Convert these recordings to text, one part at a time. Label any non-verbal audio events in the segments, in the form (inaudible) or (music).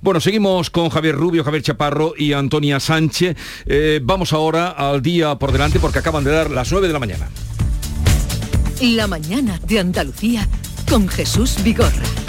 Bueno, seguimos con Javier Rubio, Javier Chaparro y Antonia Sánchez. Eh, vamos ahora al día por delante porque acaban de dar las 9 de la mañana. La mañana de Andalucía con Jesús Vigorra.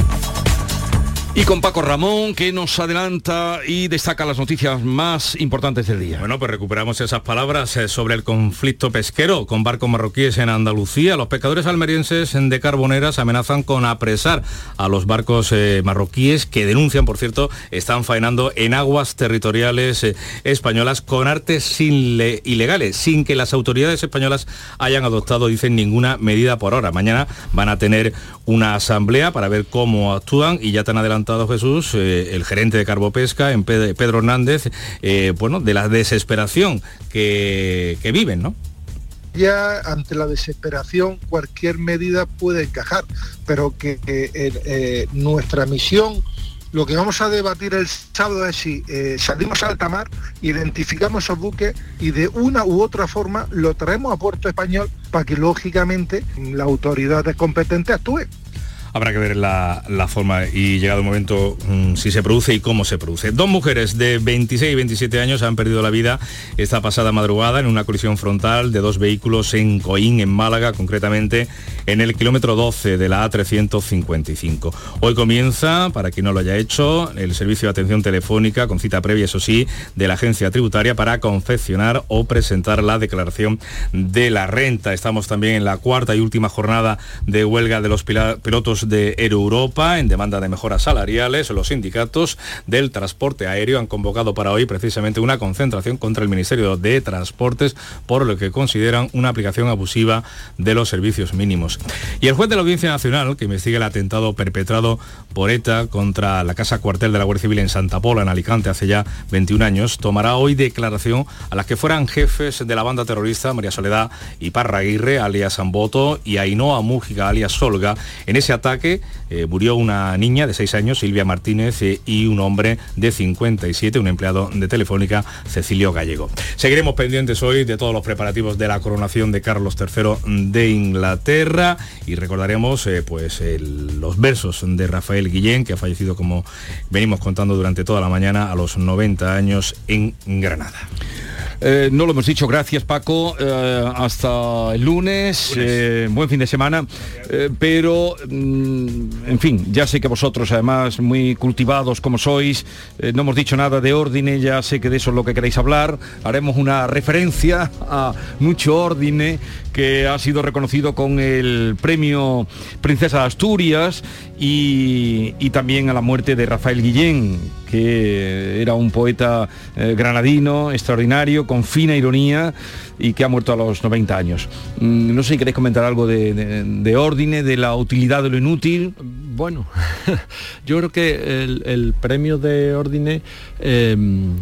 Y con Paco Ramón, que nos adelanta y destaca las noticias más importantes del día. Bueno, pues recuperamos esas palabras eh, sobre el conflicto pesquero con barcos marroquíes en Andalucía. Los pescadores almerienses de Carboneras amenazan con apresar a los barcos eh, marroquíes que denuncian, por cierto, están faenando en aguas territoriales eh, españolas con artes ilegales, sin que las autoridades españolas hayan adoptado, dicen, ninguna medida por ahora. Mañana van a tener una asamblea para ver cómo actúan y ya te han adelantado Jesús, eh, el gerente de Carbopesca, en Pedro Hernández, eh, bueno, de la desesperación que, viven, ¿no? ya ante la desesperación cualquier medida puede encajar, pero que eh, nuestra misión, lo que vamos a debatir el sábado es si salimos a alta mar, identificamos esos buques y de una u otra forma lo traemos a puerto español para que lógicamente la autoridad competente actúe habrá que ver la, forma y llegado el momento mm, si se produce y cómo se produce. Dos mujeres de 26 y 27 años han perdido la vida esta pasada madrugada en una colisión frontal de dos vehículos en Coín, en Málaga, concretamente en el kilómetro 12 de la A355. Hoy comienza, para quien no lo haya hecho, el servicio de atención telefónica con cita previa, eso sí, de la agencia tributaria para confeccionar o presentar la declaración de la renta. Estamos también en la cuarta y última jornada de huelga de los pilotos de Europa en demanda de mejoras salariales. Los sindicatos del transporte aéreo han convocado para hoy precisamente una concentración contra el Ministerio de Transportes por lo que consideran una aplicación abusiva de los servicios mínimos. Y el juez de la Audiencia Nacional, que investiga el atentado perpetrado por ETA contra la Casa Cuartel de la Guardia Civil en Santa Pola, en Alicante, hace ya 21 años, tomará hoy declaración a las que fueran jefes de la banda terrorista María Soledad y Parra Aguirre, alias Amboto, y Ainhoa Mújica, alias Solga, en ese ataque que eh, murió una niña de 6 años, Silvia Martínez, eh, y un hombre de 57, un empleado de Telefónica, Cecilio Gallego. Seguiremos pendientes hoy de todos los preparativos de la coronación de Carlos III de Inglaterra y recordaremos eh, pues, los versos de Rafael Guillén, que ha fallecido, como venimos contando durante toda la mañana, a los 90 años en Granada. Eh, no lo hemos dicho, gracias Paco. Eh, hasta el lunes, eh, buen fin de semana. pero, mm, en fin, ya sé que vosotros, además, muy cultivados como sois, no hemos dicho nada de orden, ya sé que de eso es lo que queréis hablar. Haremos una referencia a mucho orden que ha sido reconocido con el premio Princesa de Asturias y, también a la muerte de Rafael Guillén, que era un poeta eh, granadino, extraordinario, con fina ironía y que ha muerto a los 90 años. Mm, no sé si queréis comentar algo de, de, de la utilidad de lo inútil. Bueno, (laughs) yo creo que el, premio de Ordine em,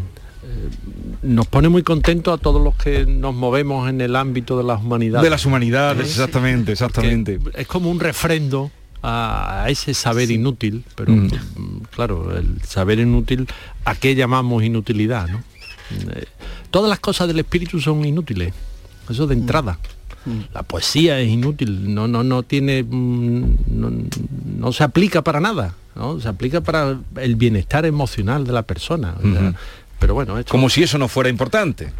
nos pone muy contentos a todos los que nos movemos en el ámbito de las humanidades. De las humanidades, exactamente, exactamente. es como un refrendo a, ese saber inútil, pero mm. claro, el saber inútil, ¿a qué llamamos inutilidad? ¿no? Eh, todas las cosas del espíritu son inútiles, eso de mm. entrada. Mm. La poesía es inútil, no, no, no tiene. No, se aplica para nada, ¿no? Se aplica para el bienestar emocional de la persona. Como si eso no fuera importante.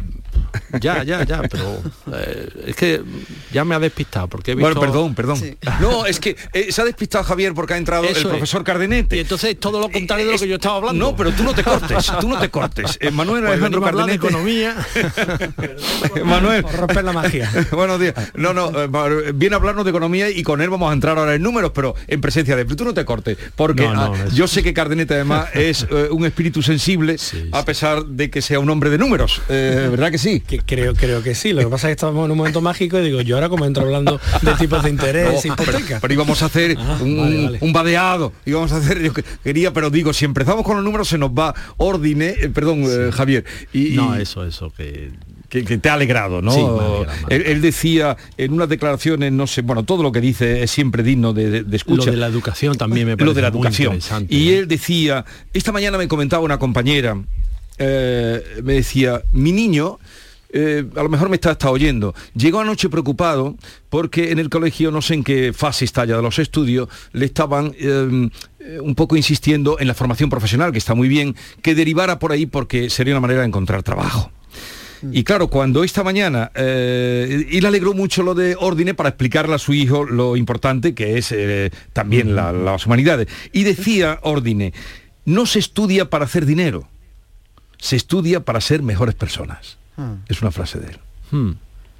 Ya, ya, ya, pero eh, es que ya me ha despistado porque he visto... Bueno, perdón, perdón. No, es que eh, se ha despistado Javier porque ha entrado el profesor Cardenete. Y entonces todo lo contrario de lo que yo estaba hablando. No, pero tú no te (laughs) cortes, tú no te cortes. Eh, Manuel pues Alejandro Cardenete. economía. (laughs) Manuel. romper la magia. Buenos días. No, no, viene a hablarnos de economía y con él vamos a entrar ahora en números, pero en presencia de... Pero tú no te cortes, porque ah, yo sé que Cardenete además (laughs) es un espíritu sensible, a pesar de que sea un hombre de números. ¿Verdad que sí? Que creo, creo que sí. Lo que pasa es que estamos en un momento mágico y digo, yo ahora como entro hablando de tipos de interés, Pero, íbamos a hacer ah, un, un, vadeado, íbamos a hacer, yo quería, pero digo, si empezamos con los números se nos va Ordine, eh, perdón, eh, Javier. Y, no, eso, eso, que que, te ha alegrado, ¿no? Él, decía en unas declaraciones, no sé, bueno, todo lo que dice es siempre digno de, de, escucha. Lo de la educación también me parece Lo de la educación. y ¿eh? él decía, esta mañana me comentaba una compañera, me decía, mi niño eh, a lo mejor me está hasta oyendo. Llegó anoche preocupado porque en el colegio, no sé en qué fase está ya de los estudios, le estaban eh, un poco insistiendo en la formación profesional, que está muy bien, que derivara por ahí porque sería una manera de encontrar trabajo. Y claro, cuando esta mañana, eh, y le alegró mucho lo de Ordine para explicarle a su hijo lo importante que es eh, también la- las humanidades. Y decía Ordine, no se estudia para hacer dinero, se estudia para ser mejores personas. Es una frase de él. Hmm.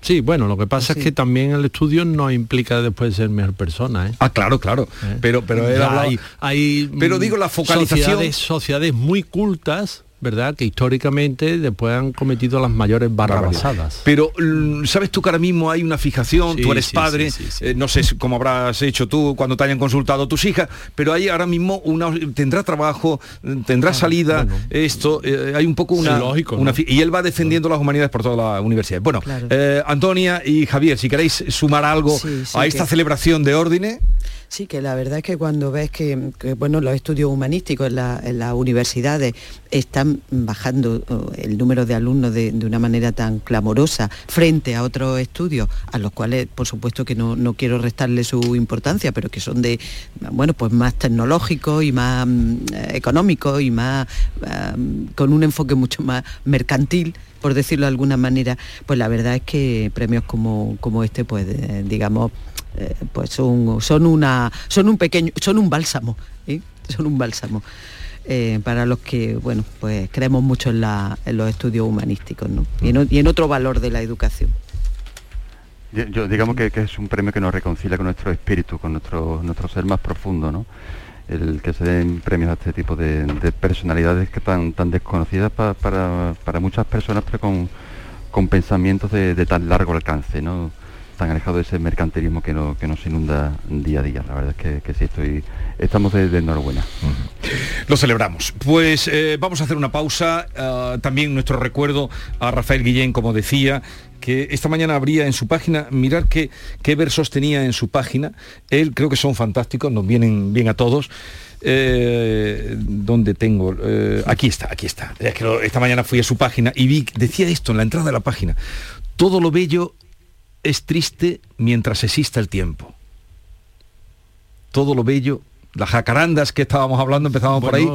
Sí, bueno, lo que pasa Sí. es que también el estudio no implica después ser mejor persona. ¿eh? Ah, claro, claro. ¿Eh? Pero, pero él Ya hablaba- hay, hay, Pero mm, digo, la focalización- Sociedades, sociedades muy cultas, ¿verdad? Que históricamente después han cometido las mayores barrabasadas. Pero mm, sabes tú que ahora mismo hay una fijación, Sí, tú eres sí, padre, sí, sí, sí. eh, no sé cómo habrás hecho tú cuando te hayan consultado tus hijas, pero hay ahora mismo una tendrá trabajo, tendrá salida, bueno. esto, eh, hay un poco una, Sí, lógico, una ¿no? fi- y él va defendiendo las humanidades por toda la universidad. Bueno, Claro. eh, Antonia y Javier, si queréis sumar algo Sí, sí, a esta que- celebración de Ordine, Sí, que la verdad es que cuando ves que, bueno, los estudios humanísticos en, la- en las universidades están bajando oh, el número de alumnos de, una manera tan clamorosa frente a otros estudios, a los cuales por supuesto que no, no quiero restarle su importancia, pero que son de, bueno, pues más tecnológicos y más mm, económicos y más con un enfoque mucho más mercantil por decirlo de alguna manera, pues la verdad es que premios como, como este, pues eh, digamos, eh, pues son, son una son un pequeño son un bálsamo ¿eh? son un bálsamo eh, para los que bueno pues creemos mucho en, la- en los estudios humanísticos ¿no? y, en, otro valor de la educación Yo, digamos que, es un premio que nos reconcilia con nuestro espíritu, con nuestro, nuestro ser más profundo, ¿no? El que se den premios a este tipo de, de personalidades que tan, tan desconocidas pa- para, para muchas personas, pero con, con pensamientos de, de tan largo alcance, ¿no? Tan alejado de ese mercantilismo que, no- que nos inunda día a día. La verdad es que, que sí, estoy, estamos de, de enhorabuena. Lo celebramos. Pues eh, vamos a hacer una pausa. ah, también nuestro recuerdo a Rafael Guillén, como decía, que esta mañana habría en su página, mirar qué, qué versos tenía en su página. Él creo que son fantásticos, nos vienen bien a todos. Eh, ¿Dónde tengo? Eh, aquí está, aquí está. Es que esta mañana fui a su página y vi, decía esto en la entrada de la página. Todo lo bello es triste mientras exista el tiempo. Todo lo bello, las jacarandas que estábamos hablando, empezamos por ahí.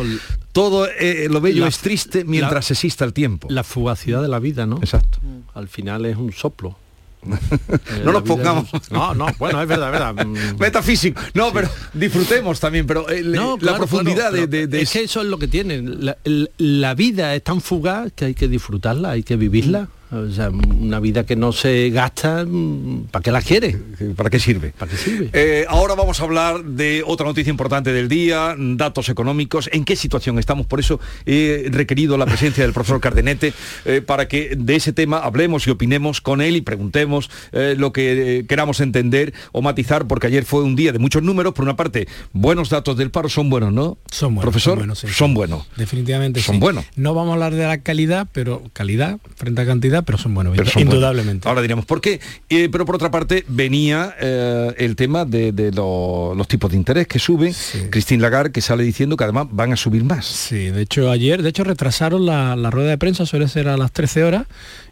Todo eh, lo bello la- es triste mientras la- exista el tiempo. La fugacidad de la vida, ¿no? Exacto. Al final es un soplo. Eh, (laughs) No nos pongamos. es No, no, bueno, es verdad, es verdad. (laughs) Metafísico. No, pero disfrutemos también, pero eh, No, la claro, profundidad claro, de, de- de es que eso es lo que tiene la, el- la vida es tan fugaz que hay que disfrutarla hay que vivirla o sea una vida que no se gasta mm, ¿para qué la quiere? ¿Para qué sirve? ¿para qué sirve? Eh, ahora vamos a hablar de otra noticia importante del día, datos económicos, en qué situación estamos. Por eso he requerido la presencia del profesor Cardenete eh, para que de ese tema hablemos y opinemos con él y preguntemos eh, lo que eh, queramos entender o matizar, porque ayer fue un día de muchos números. Por una parte, buenos datos del paro son buenos, ¿no? Son buenos. Profesor, son buenos. sí, son buenos. Definitivamente Son sí. buenos. No vamos a hablar de la calidad, pero calidad frente a cantidad, pero son buenos, Pero son indudablemente. buenos. Ahora diremos por qué. Eh, pero por otra parte venía eh, el tema de, de lo- los tipos de interés que suben. Sí. Christine Lagarde que sale diciendo que además van a subir más. Sí, de hecho ayer, de hecho retrasaron la, la rueda de prensa, suele ser a las 13 horas,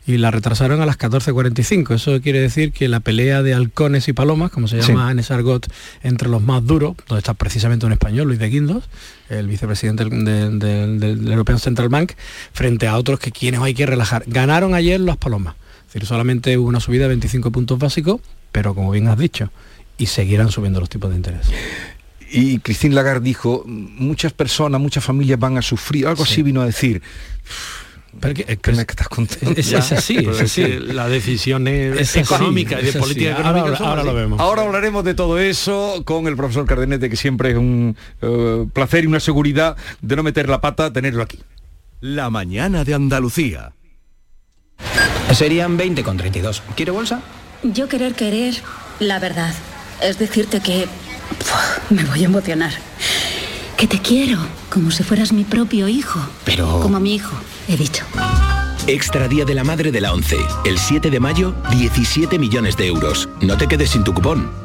y la retrasaron a las 14.45. Eso quiere decir que la pelea de halcones y palomas, como se Sí. llama en ese argot, entre los más duros, donde está precisamente un español, Luis de Guindos, el vicepresidente del, del- del- del European Central Bank, frente a otros que quienes hay que relajar. Ganaron ayer las palomas. Es decir, solamente hubo una subida de 25 puntos básicos, pero como bien has dicho, y seguirán subiendo los tipos de interés. Y Christine Lagarde dijo, muchas personas, muchas familias van a sufrir. Algo así vino a decir. Pero que- es (laughs) que me es- estás contento. es- es así, es es así. que las decisiones Es así, económicas y es de así. política Ahora- económica ahora así. lo vemos. Ahora hablaremos de todo eso con el profesor Cardenete, que siempre es un eh, placer y una seguridad de no meter la pata, tenerlo aquí. La mañana de Andalucía. Serían 20 con 32. ¿Quiere bolsa? Yo querer querer la verdad. Es decirte que... Puf, me voy a emocionar. Que te quiero, como si fueras mi propio hijo. Pero- Como mi hijo, he dicho. Extra Día de la Madre de la 11. El 7 de mayo, 17 millones de euros. No te quedes sin tu cupón.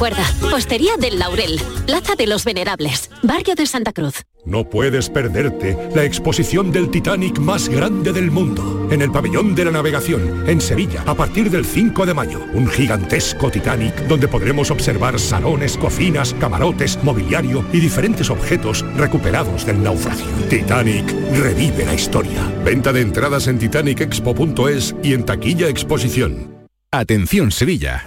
Recuerda, Postería del Laurel, Plaza de los Venerables, Barrio de Santa Cruz. No puedes perderte la exposición del Titanic más grande del mundo, en el Pabellón de la Navegación, en Sevilla, a partir del 5 de mayo. Un gigantesco Titanic donde podremos observar salones, cocinas, camarotes, mobiliario y diferentes objetos recuperados del naufragio. Titanic revive la historia. Venta de entradas en titanicexpo.es y en taquilla exposición. Atención Sevilla.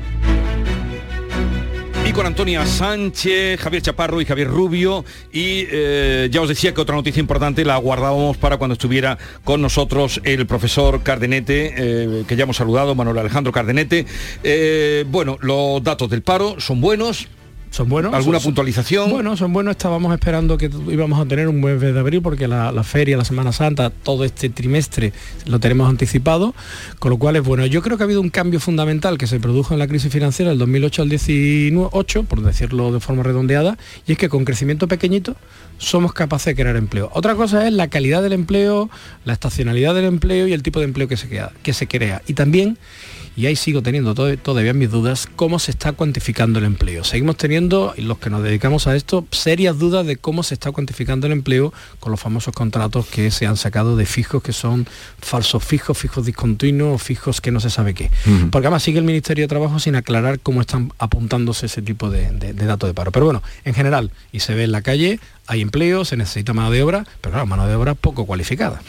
Con Antonia Sánchez, Javier Chaparro y Javier Rubio. Y eh, ya os decía que otra noticia importante la guardábamos para cuando estuviera con nosotros el profesor Cardenete, eh, que ya hemos saludado, Manuel Alejandro Cardenete. Eh, bueno, los datos del paro son buenos, son buenos. ¿Alguna son- puntualización? Bueno, son buenos. Estábamos esperando que íbamos a tener un buen mes de abril porque la, la feria, la Semana Santa, todo este trimestre lo tenemos anticipado. Con lo cual es bueno. Yo creo que ha habido un cambio fundamental que se produjo en la crisis financiera del 2008 al 18, por decirlo de forma redondeada, y es que con crecimiento pequeñito somos capaces de crear empleo. Otra cosa es la calidad del empleo, la estacionalidad del empleo y el tipo de empleo que se, queda- que se crea. Y también y ahí sigo teniendo to- todavía mis dudas, cómo se está cuantificando el empleo. Seguimos teniendo, los que nos dedicamos a esto, serias dudas de cómo se está cuantificando el empleo con los famosos contratos que se han sacado de fijos, que son falsos fijos, fijos discontinuos, fijos que no se sabe qué. Porque además sigue el Ministerio de Trabajo sin aclarar cómo están apuntándose ese tipo de, de- de datos de paro. Pero bueno, en general, y se ve en la calle, hay empleo, se necesita mano de obra, pero claro, mano de obra poco cualificada.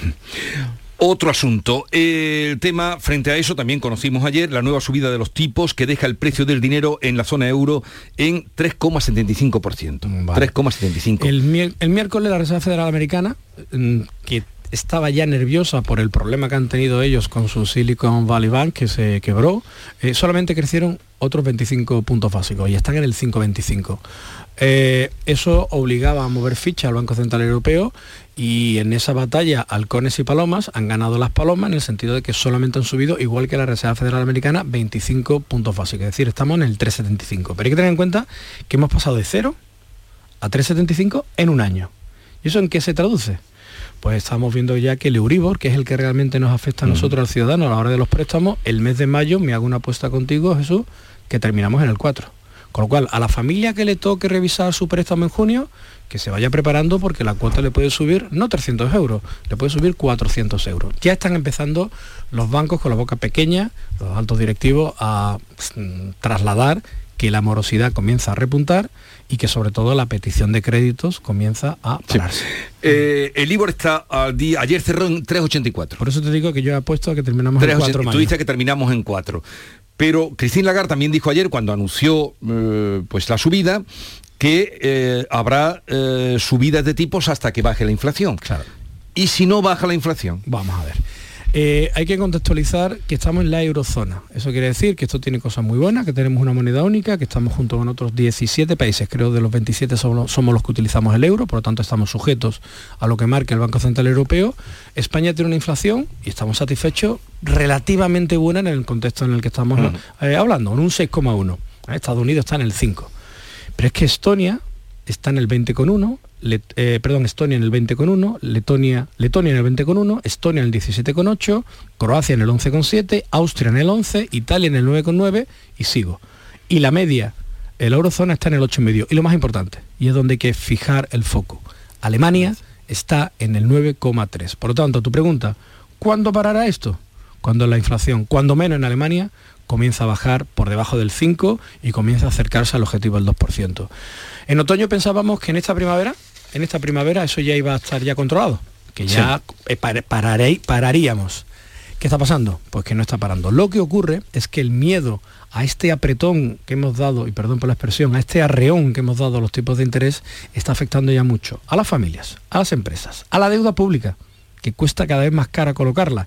Otro asunto, el tema frente a eso también conocimos ayer la nueva subida de los tipos que deja el precio del dinero en la zona euro en 3,75%. 3,75. El, mier- el miércoles la Reserva Federal Americana, mm, que estaba ya nerviosa por el problema que han tenido ellos con su Silicon Valley Bank, que se quebró, eh, solamente crecieron otros 25 puntos básicos y están en el 5,25. Eh, eso obligaba a mover ficha al Banco Central Europeo y en esa batalla halcones y palomas han ganado las palomas en el sentido de que solamente han subido, igual que la Reserva Federal Americana, 25 puntos básicos. Es decir, estamos en el 3,75. Pero hay que tener en cuenta que hemos pasado de cero a 3,75 en un año. ¿Y eso en qué se traduce? Pues estamos viendo ya que el Euribor, que es el que realmente nos afecta a nosotros, al ciudadano, a la hora de los préstamos, el mes de mayo, me hago una apuesta contigo, Jesús, que terminamos en el 4. Con lo cual, a la familia que le toque revisar su préstamo en junio, que se vaya preparando porque la cuota le puede subir, no 300 euros, le puede subir 400 euros. Ya están empezando los bancos con la boca pequeña, los altos directivos, a mm, trasladar que la morosidad comienza a repuntar y que sobre todo la petición de créditos comienza a pararse. Eh, el Libor está al día, ayer cerró en 3,84. Por eso te digo que yo he apuesto a que terminamos en 4 Tú dices que terminamos en 4. Pero Christine Lagarde también dijo ayer, cuando anunció eh, pues la subida, que eh, habrá subidas de tipos hasta que baje la inflación. Claro. ¿Y si no baja la inflación? Vamos a ver. Eh, hay que contextualizar que estamos en la eurozona. Eso quiere decir que esto tiene cosas muy buenas, que tenemos una moneda única, que estamos junto con otros 17 países, creo de los 27 somos, somos los que utilizamos el euro, por lo tanto estamos sujetos a lo que marca el Banco Central Europeo. España tiene una inflación y estamos satisfechos relativamente buena en el contexto en el que estamos eh, hablando, en un 6,1. Estados Unidos está en el 5. Pero es que Estonia está en el 20,1, Eh, perdón, Estonia en el 20,1, Letonia, Letonia en el 20,1, Estonia en el 17,8, Croacia en el 11,7, Austria en el 11, Italia en el 9,9 y sigo. Y la media, el eurozona está en el 8,5. Y lo más importante, y es donde hay que fijar el foco, Alemania está en el 9,3. Por lo tanto, tu pregunta, ¿cuándo parará esto? Cuando la inflación, cuando menos en Alemania, comienza a bajar por debajo del 5 y comienza a acercarse al objetivo del 2%. En otoño pensábamos que en esta primavera, en esta primavera eso ya iba a estar ya controlado, que ya eh, pararé- pararíamos. ¿Qué está pasando? Pues que no está parando. Lo que ocurre es que el miedo a este apretón que hemos dado, y perdón por la expresión, a este arreón que hemos dado a los tipos de interés, está afectando ya mucho a las familias, a las empresas, a la deuda pública, que cuesta cada vez más cara colocarla.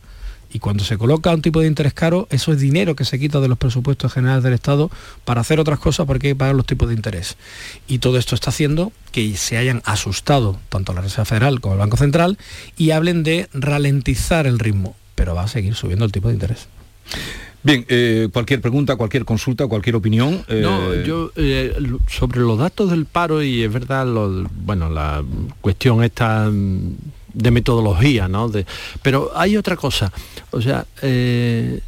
Y cuando se coloca un tipo de interés caro, eso es dinero que se quita de los presupuestos generales del Estado para hacer otras cosas porque hay que pagar los tipos de interés. Y todo esto está haciendo que se hayan asustado tanto la Reserva Federal como el Banco Central y hablen de ralentizar el ritmo, pero va a seguir subiendo el tipo de interés. Bien, eh, cualquier pregunta, cualquier consulta, cualquier opinión. eh, No, yo eh, sobre los datos del paro y es verdad, lo- bueno, la cuestión esta mm, de metodología, ¿no? De- pero hay otra cosa, o sea, eh,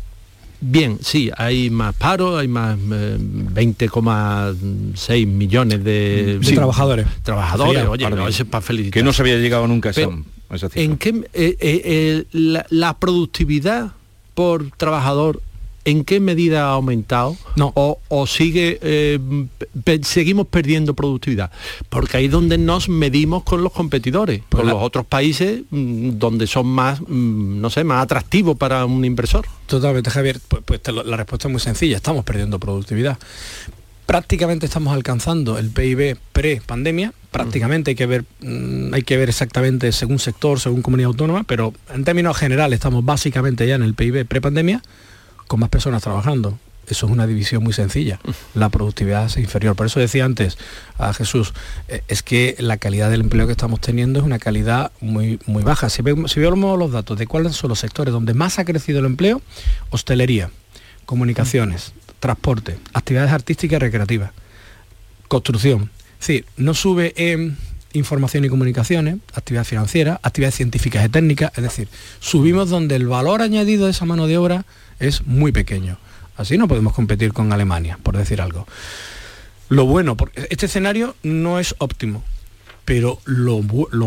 bien, sí, hay más paro, hay más eh, 20,6 millones de, De trabajadores. Trabajadores, Sería, oye, no, eso es para felicitar. que no se había llegado nunca a esa, Pero, a esa cifra. ¿En qué eh, eh, eh, la, la productividad por trabajador en qué medida ha aumentado? No. O, o sigue eh, pe- seguimos perdiendo productividad. Porque ahí es donde nos medimos con los competidores, Pues con la- los otros países mm, donde son más, mm, no sé, más atractivos para un inversor. Totalmente, Javier. Pues, pues lo- la respuesta es muy sencilla. Estamos perdiendo productividad. Prácticamente estamos alcanzando el PIB pre-pandemia. Prácticamente hay que ver, mm, hay que ver exactamente según sector, según comunidad autónoma, pero en términos generales estamos básicamente ya en el PIB pre-pandemia con más personas trabajando. Eso es una división muy sencilla. La productividad es inferior. Por eso decía antes a Jesús, eh, es que la calidad del empleo que estamos teniendo es una calidad muy, muy baja. Si vemos, si vemos los datos de cuáles son los sectores donde más ha crecido el empleo, hostelería, comunicaciones, transporte, actividades artísticas y recreativas, construcción. Es decir, no sube en información y comunicaciones, actividad financiera, actividades científicas y técnicas, es decir, subimos donde el valor añadido de esa mano de obra es muy pequeño. Así no podemos competir con Alemania, por decir algo. Lo bueno, porque este escenario no es óptimo, pero lo,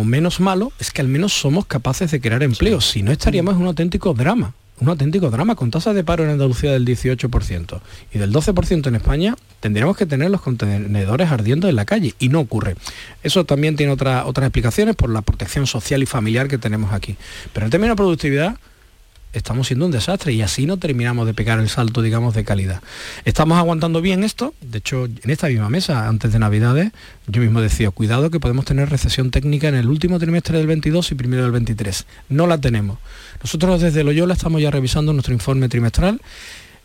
menos malo es que al menos somos capaces de crear empleo, si no estaríamos en un auténtico drama, un auténtico drama con tasas de paro en Andalucía del 18% y del 12% en España, tendríamos que tener los contenedores ardiendo en la calle y no ocurre. Eso también tiene otra- otras explicaciones por la protección social y familiar que tenemos aquí. Pero en términos de productividad, estamos siendo un desastre y así no terminamos de pegar el salto, digamos, de calidad. Estamos aguantando bien esto, de hecho, en esta misma mesa, antes de Navidades, yo mismo decía, cuidado que podemos tener recesión técnica en el último trimestre del 22 y primero del 23. No la tenemos. Nosotros desde Loyola estamos ya revisando nuestro informe trimestral.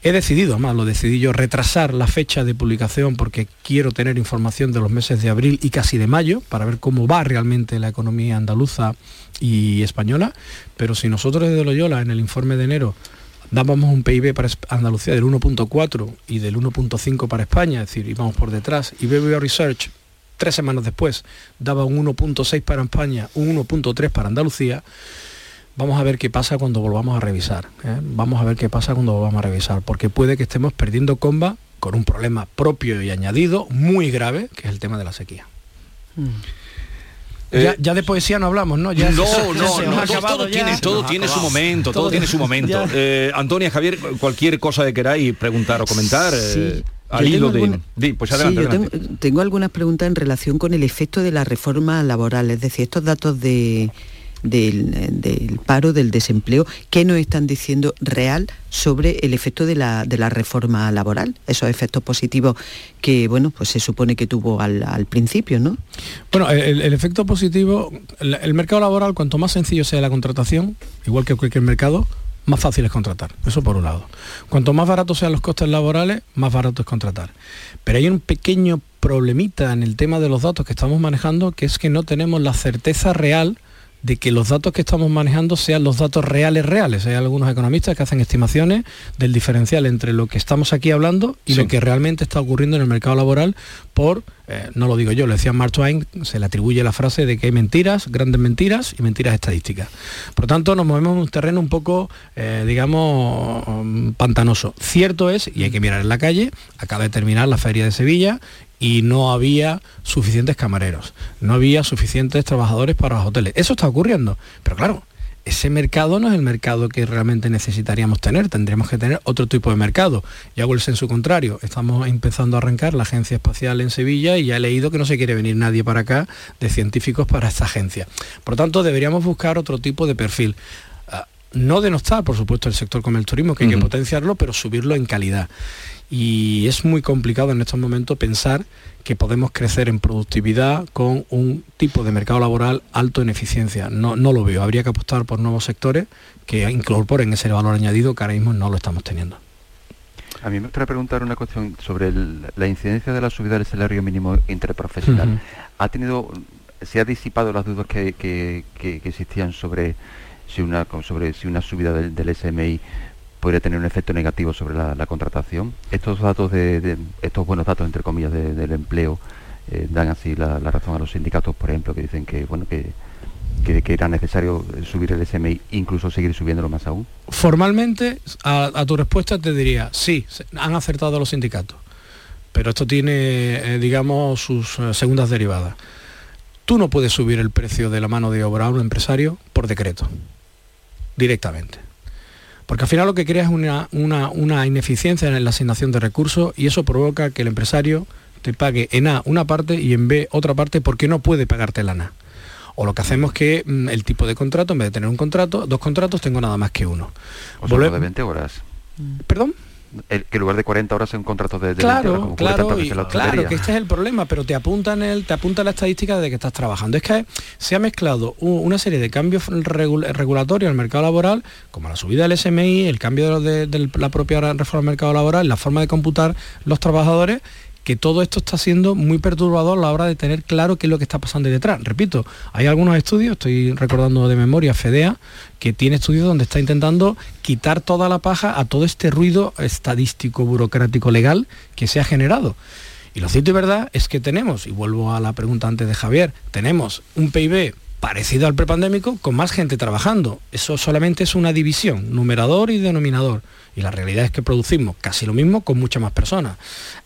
He decidido, además lo decidí yo, retrasar la fecha de publicación porque quiero tener información de los meses de abril y casi de mayo para ver cómo va realmente la economía andaluza y española. Pero si nosotros desde Loyola en el informe de enero dábamos un PIB para Andalucía del 1.4 y del 1.5 para España, es decir, íbamos por detrás, y BBVA Research tres semanas después daba un 1.6 para España, un 1.3 para Andalucía, Vamos a ver qué pasa cuando volvamos a revisar. ¿eh? Vamos a ver qué pasa cuando volvamos a revisar, porque puede que estemos perdiendo comba con un problema propio y añadido muy grave, que es el tema de la sequía. Eh, ya, ya de poesía no hablamos, ¿no? Ya no, se- no, se no, todo, acabado todo ya. tiene, todo tiene su momento, todo, Todo- tiene su (laughs) momento. Eh, Antonia, Javier, cualquier cosa que queráis preguntar o comentar. Sí, eh, al Yo hilo tengo de... alguna- di, pues Sí, adelante, yo adelante. tengo, tengo algunas preguntas en relación con el efecto de la reforma laboral, es decir, estos datos de, del, paro, del desempleo, ¿qué nos están diciendo real sobre el efecto de la, de la reforma laboral? Esos efectos positivos que, bueno, pues se supone que tuvo al, principio, ¿no? Bueno, el, el efecto positivo, el, el mercado laboral, cuanto más sencillo sea la contratación, igual que cualquier mercado, más fácil es contratar. Eso por un lado. Cuanto más baratos sean los costes laborales, más barato es contratar. Pero hay un pequeño problemita en el tema de los datos que estamos manejando, que es que no tenemos la certeza real de que los datos que estamos manejando sean los datos reales reales. Hay algunos economistas que hacen estimaciones del diferencial entre lo que estamos aquí hablando y Sí. lo que realmente está ocurriendo en el mercado laboral por, eh, no lo digo yo, lo decía Mark Twain, se le atribuye la frase de que hay mentiras, grandes mentiras y mentiras estadísticas. Por lo tanto, nos movemos en un terreno un poco, eh, digamos, mm, pantanoso. Cierto es, y hay que mirar en la calle, acaba de terminar la feria de Sevilla y no había suficientes camareros, no había suficientes trabajadores para los hoteles. Eso está ocurriendo, pero claro, ese mercado no es el mercado que realmente necesitaríamos tener, tendríamos que tener otro tipo de mercado. Y hago el senso contrario, estamos empezando a arrancar la agencia espacial en Sevilla y ya he leído que no se quiere venir nadie para acá de científicos para esta agencia. Por lo tanto, deberíamos buscar otro tipo de perfil. Ah, no denostar, por supuesto, el sector como el turismo, que hay que potenciarlo, pero subirlo en calidad. Y es muy complicado en estos momentos pensar que podemos crecer en productividad con un tipo de mercado laboral alto en eficiencia. No, no lo veo. Habría que apostar por nuevos sectores que incorporen ese valor añadido que ahora mismo no lo estamos teniendo. A mí me gustaría preguntar una cuestión sobre el- la incidencia de la subida del salario mínimo interprofesional. ¿Ha tenido, se ha disipado las dudas que, que- que- que existían sobre si una sobre si una subida del, del SMI podría tener un efecto negativo sobre la, contratación? Estos datos de, estos buenos datos entre comillas de- del empleo eh, dan así la, razón a los sindicatos, por ejemplo, que dicen que bueno que que, era necesario eh, subir el SMI, incluso seguir subiéndolo más aún. Formalmente, a, tu respuesta te diría, sí, han acertado los sindicatos, pero esto tiene, eh, digamos, sus segundas derivadas. Tú no puedes subir el precio de la mano de obra a un empresario por decreto, directamente. Porque al final lo que crea es una, una- una ineficiencia en la asignación de recursos y eso provoca que el empresario te pague en A una parte y en B otra parte porque no puede pagarte la A. O lo que hacemos es que mm, el tipo de contrato, en vez de tener un contrato, dos contratos, tengo nada más que uno. O sea, Volve- de 20 horas. ¿Perdón? El, que en lugar de 40 horas sea un contrato de, de 20 horas, Claro, claro, y- la claro, que este es el problema, pero te apuntan el, te apunta la estadística de que estás trabajando. Es que se ha mezclado una serie de cambios regul- regulatorios al mercado laboral, como la subida del SMI, el cambio de- de la propia reforma del mercado laboral, la forma de computar los trabajadores, que todo esto está siendo muy perturbador a la hora de tener claro qué es lo que está pasando detrás. Repito, hay algunos estudios, estoy recordando de memoria, FEDEA, que tiene estudios donde está intentando quitar toda la paja a todo este ruido estadístico, burocrático, legal que se ha generado. Y lo cierto y verdad es que tenemos, y vuelvo a la pregunta antes de Javier, tenemos un PIB parecido al prepandémico con más gente trabajando. Eso solamente es una división, numerador y denominador. Y la realidad es que producimos casi lo mismo con muchas más personas.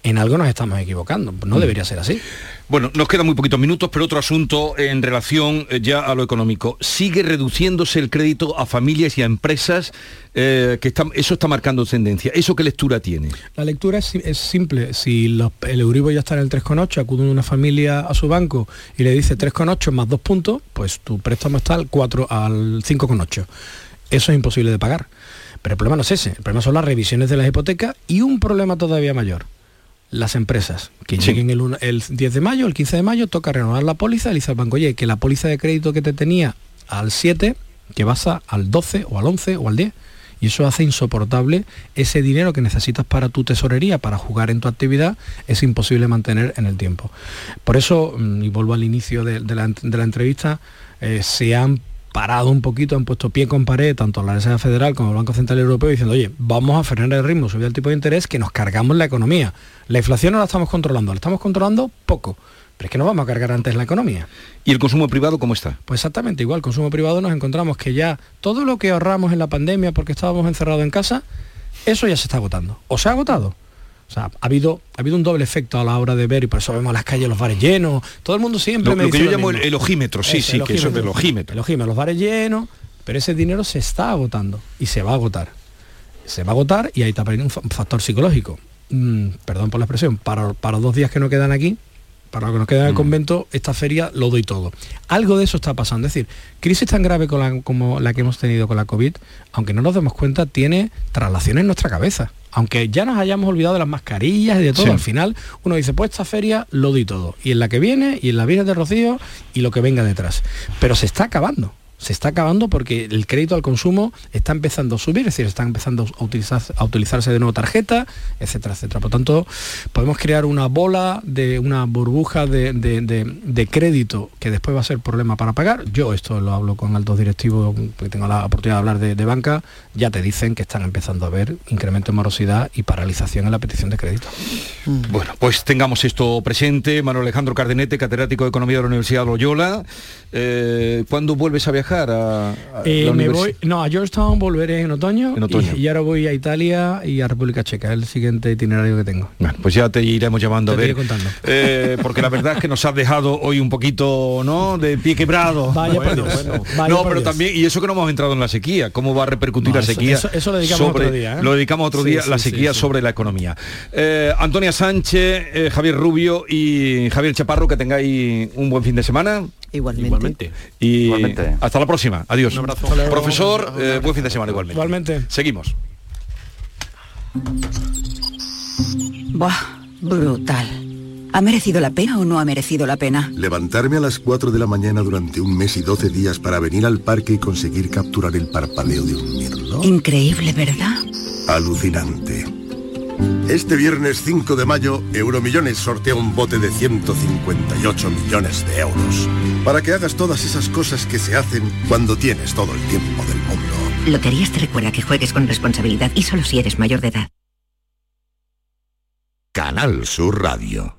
En algo nos estamos equivocando. No Mm. debería ser así. Bueno, nos quedan muy poquitos minutos, pero otro asunto en relación eh, ya a lo económico. Sigue reduciéndose el crédito a familias y a empresas, eh, que están- eso está marcando tendencia. ¿Eso qué lectura tiene? La lectura es, si- es simple. Si el Euribor ya está en el 3,8, acude una familia a su banco y le dice 3,8 más dos puntos, pues tu préstamo está al 4 al 5,8. Eso es imposible de pagar. Pero el problema no es ese. El problema son las revisiones de las hipotecas y un problema todavía mayor. Las empresas que lleguen el, el 10 de mayo, el 15 de mayo, toca renovar la póliza, le dice al banco, oye, que la póliza de crédito que te tenía al 7, que vas a- al 12 o al 11 o al 10. Y eso hace insoportable ese dinero que necesitas para tu tesorería, para jugar en tu actividad, es imposible mantener en el tiempo. Por eso, mm, y vuelvo al inicio de, de la, ent- de la entrevista, eh, se han parado un poquito, han puesto pie con pared, tanto la Reserva Federal como el Banco Central Europeo, diciendo, oye, vamos a frenar el ritmo, subir el tipo de interés, que nos cargamos la economía. La inflación no la estamos controlando, la estamos controlando poco, pero es que no vamos a cargar antes la economía. ¿Y el consumo privado cómo está? Pues exactamente igual, consumo privado nos encontramos que ya todo lo que ahorramos en la pandemia porque estábamos encerrados en casa, eso ya se está agotando. ¿O se ha agotado? O sea, ha habido, ha habido un doble efecto a la hora de ver y por eso vemos las calles, los bares llenos. Todo el mundo siempre Lo, me lo que yo llamo el, mismo. el ojímetro, sí, Eso, sí, el que eso es del ojímetro. El ojímetro, los bares llenos, pero ese dinero se está agotando y se va a agotar. Se va a agotar y ahí está perdiendo un fa- un factor psicológico. mm, perdón por la expresión, para, para los dos días que nos quedan aquí, para lo que nos queda en el convento, esta feria lo doy todo. Algo de eso está pasando. Es decir, crisis tan grave con la- como la que hemos tenido con la COVID, aunque no nos demos cuenta, tiene traslaciones en nuestra cabeza. Aunque ya nos hayamos olvidado de las mascarillas y de todo, Sí. al final uno dice, pues esta feria lo doy todo. Y en la que viene, y en la viene de Rocío, y lo que venga detrás. Pero se está acabando. Se está acabando porque el crédito al consumo está empezando a subir, es decir, están empezando a, utilizar, a utilizarse de nuevo tarjeta, etcétera, etcétera. Por tanto, podemos crear una bola de una burbuja de, de- de- de crédito que después va a ser problema para pagar. Yo esto lo hablo con altos directivos, porque tengo la oportunidad de hablar de, de banca, ya te dicen que están empezando a haber incremento en morosidad y paralización en la petición de crédito. Bueno, pues tengamos esto presente. Manuel Alejandro Cardenete, catedrático de Economía de la Universidad de Loyola. Eh, ¿Cuándo vuelves a viajar a, a Eh, la me voy, no, a Georgetown volveré en otoño, En otoño. Y, y ahora voy a Italia y a República Checa, el siguiente itinerario que tengo. Bueno, pues ya te iremos llamando Te a ver. contando. Eh, porque la verdad es que nos has dejado hoy un poquito, ¿no? De pie quebrado. Vaya por Bueno, Dios. bueno. Vaya no, por pero Dios. también, y eso que no hemos entrado en la sequía, ¿cómo va a repercutir No, la sequía? eso- eso lo dedicamos otro día, ¿eh? Lo dedicamos otro Sí, día, sí, la sequía sí. sobre la economía. Antonia Sánchez, Javier Rubio y Javier Chaparro, que tengáis un buen fin de semana. Igualmente. Igualmente. Y Igualmente. hasta la próxima. Adiós. Un abrazo. Profesor, eh, buen fin de semana igualmente. Igualmente. Seguimos. Buah, brutal. ¿Ha merecido la pena o no ha merecido la pena? Levantarme a las 4 de la mañana durante un mes y 12 días para venir al parque y conseguir capturar el parpadeo de un mirlo. Increíble, ¿verdad? Alucinante. Este viernes 5 de mayo, Euromillones sortea un bote de 158 millones de euros. Para que hagas todas esas cosas que se hacen cuando tienes todo el tiempo del mundo. Loterías te recuerda que juegues con responsabilidad y solo si eres mayor de edad. Canal Sur Radio.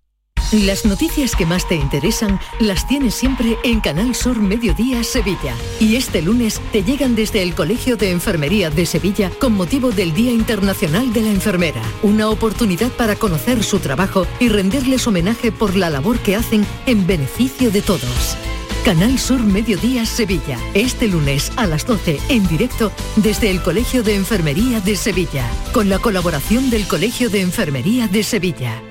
Las noticias que más te interesan las tienes siempre en Canal Sur Mediodía Sevilla. Y este lunes te llegan desde el Colegio de Enfermería de Sevilla con motivo del Día Internacional de la Enfermera. Una oportunidad para conocer su trabajo y rendirles homenaje por la labor que hacen en beneficio de todos. Canal Sur Mediodía Sevilla. Este lunes a las 12 en directo desde el Colegio de Enfermería de Sevilla. Con la colaboración del Colegio de Enfermería de Sevilla.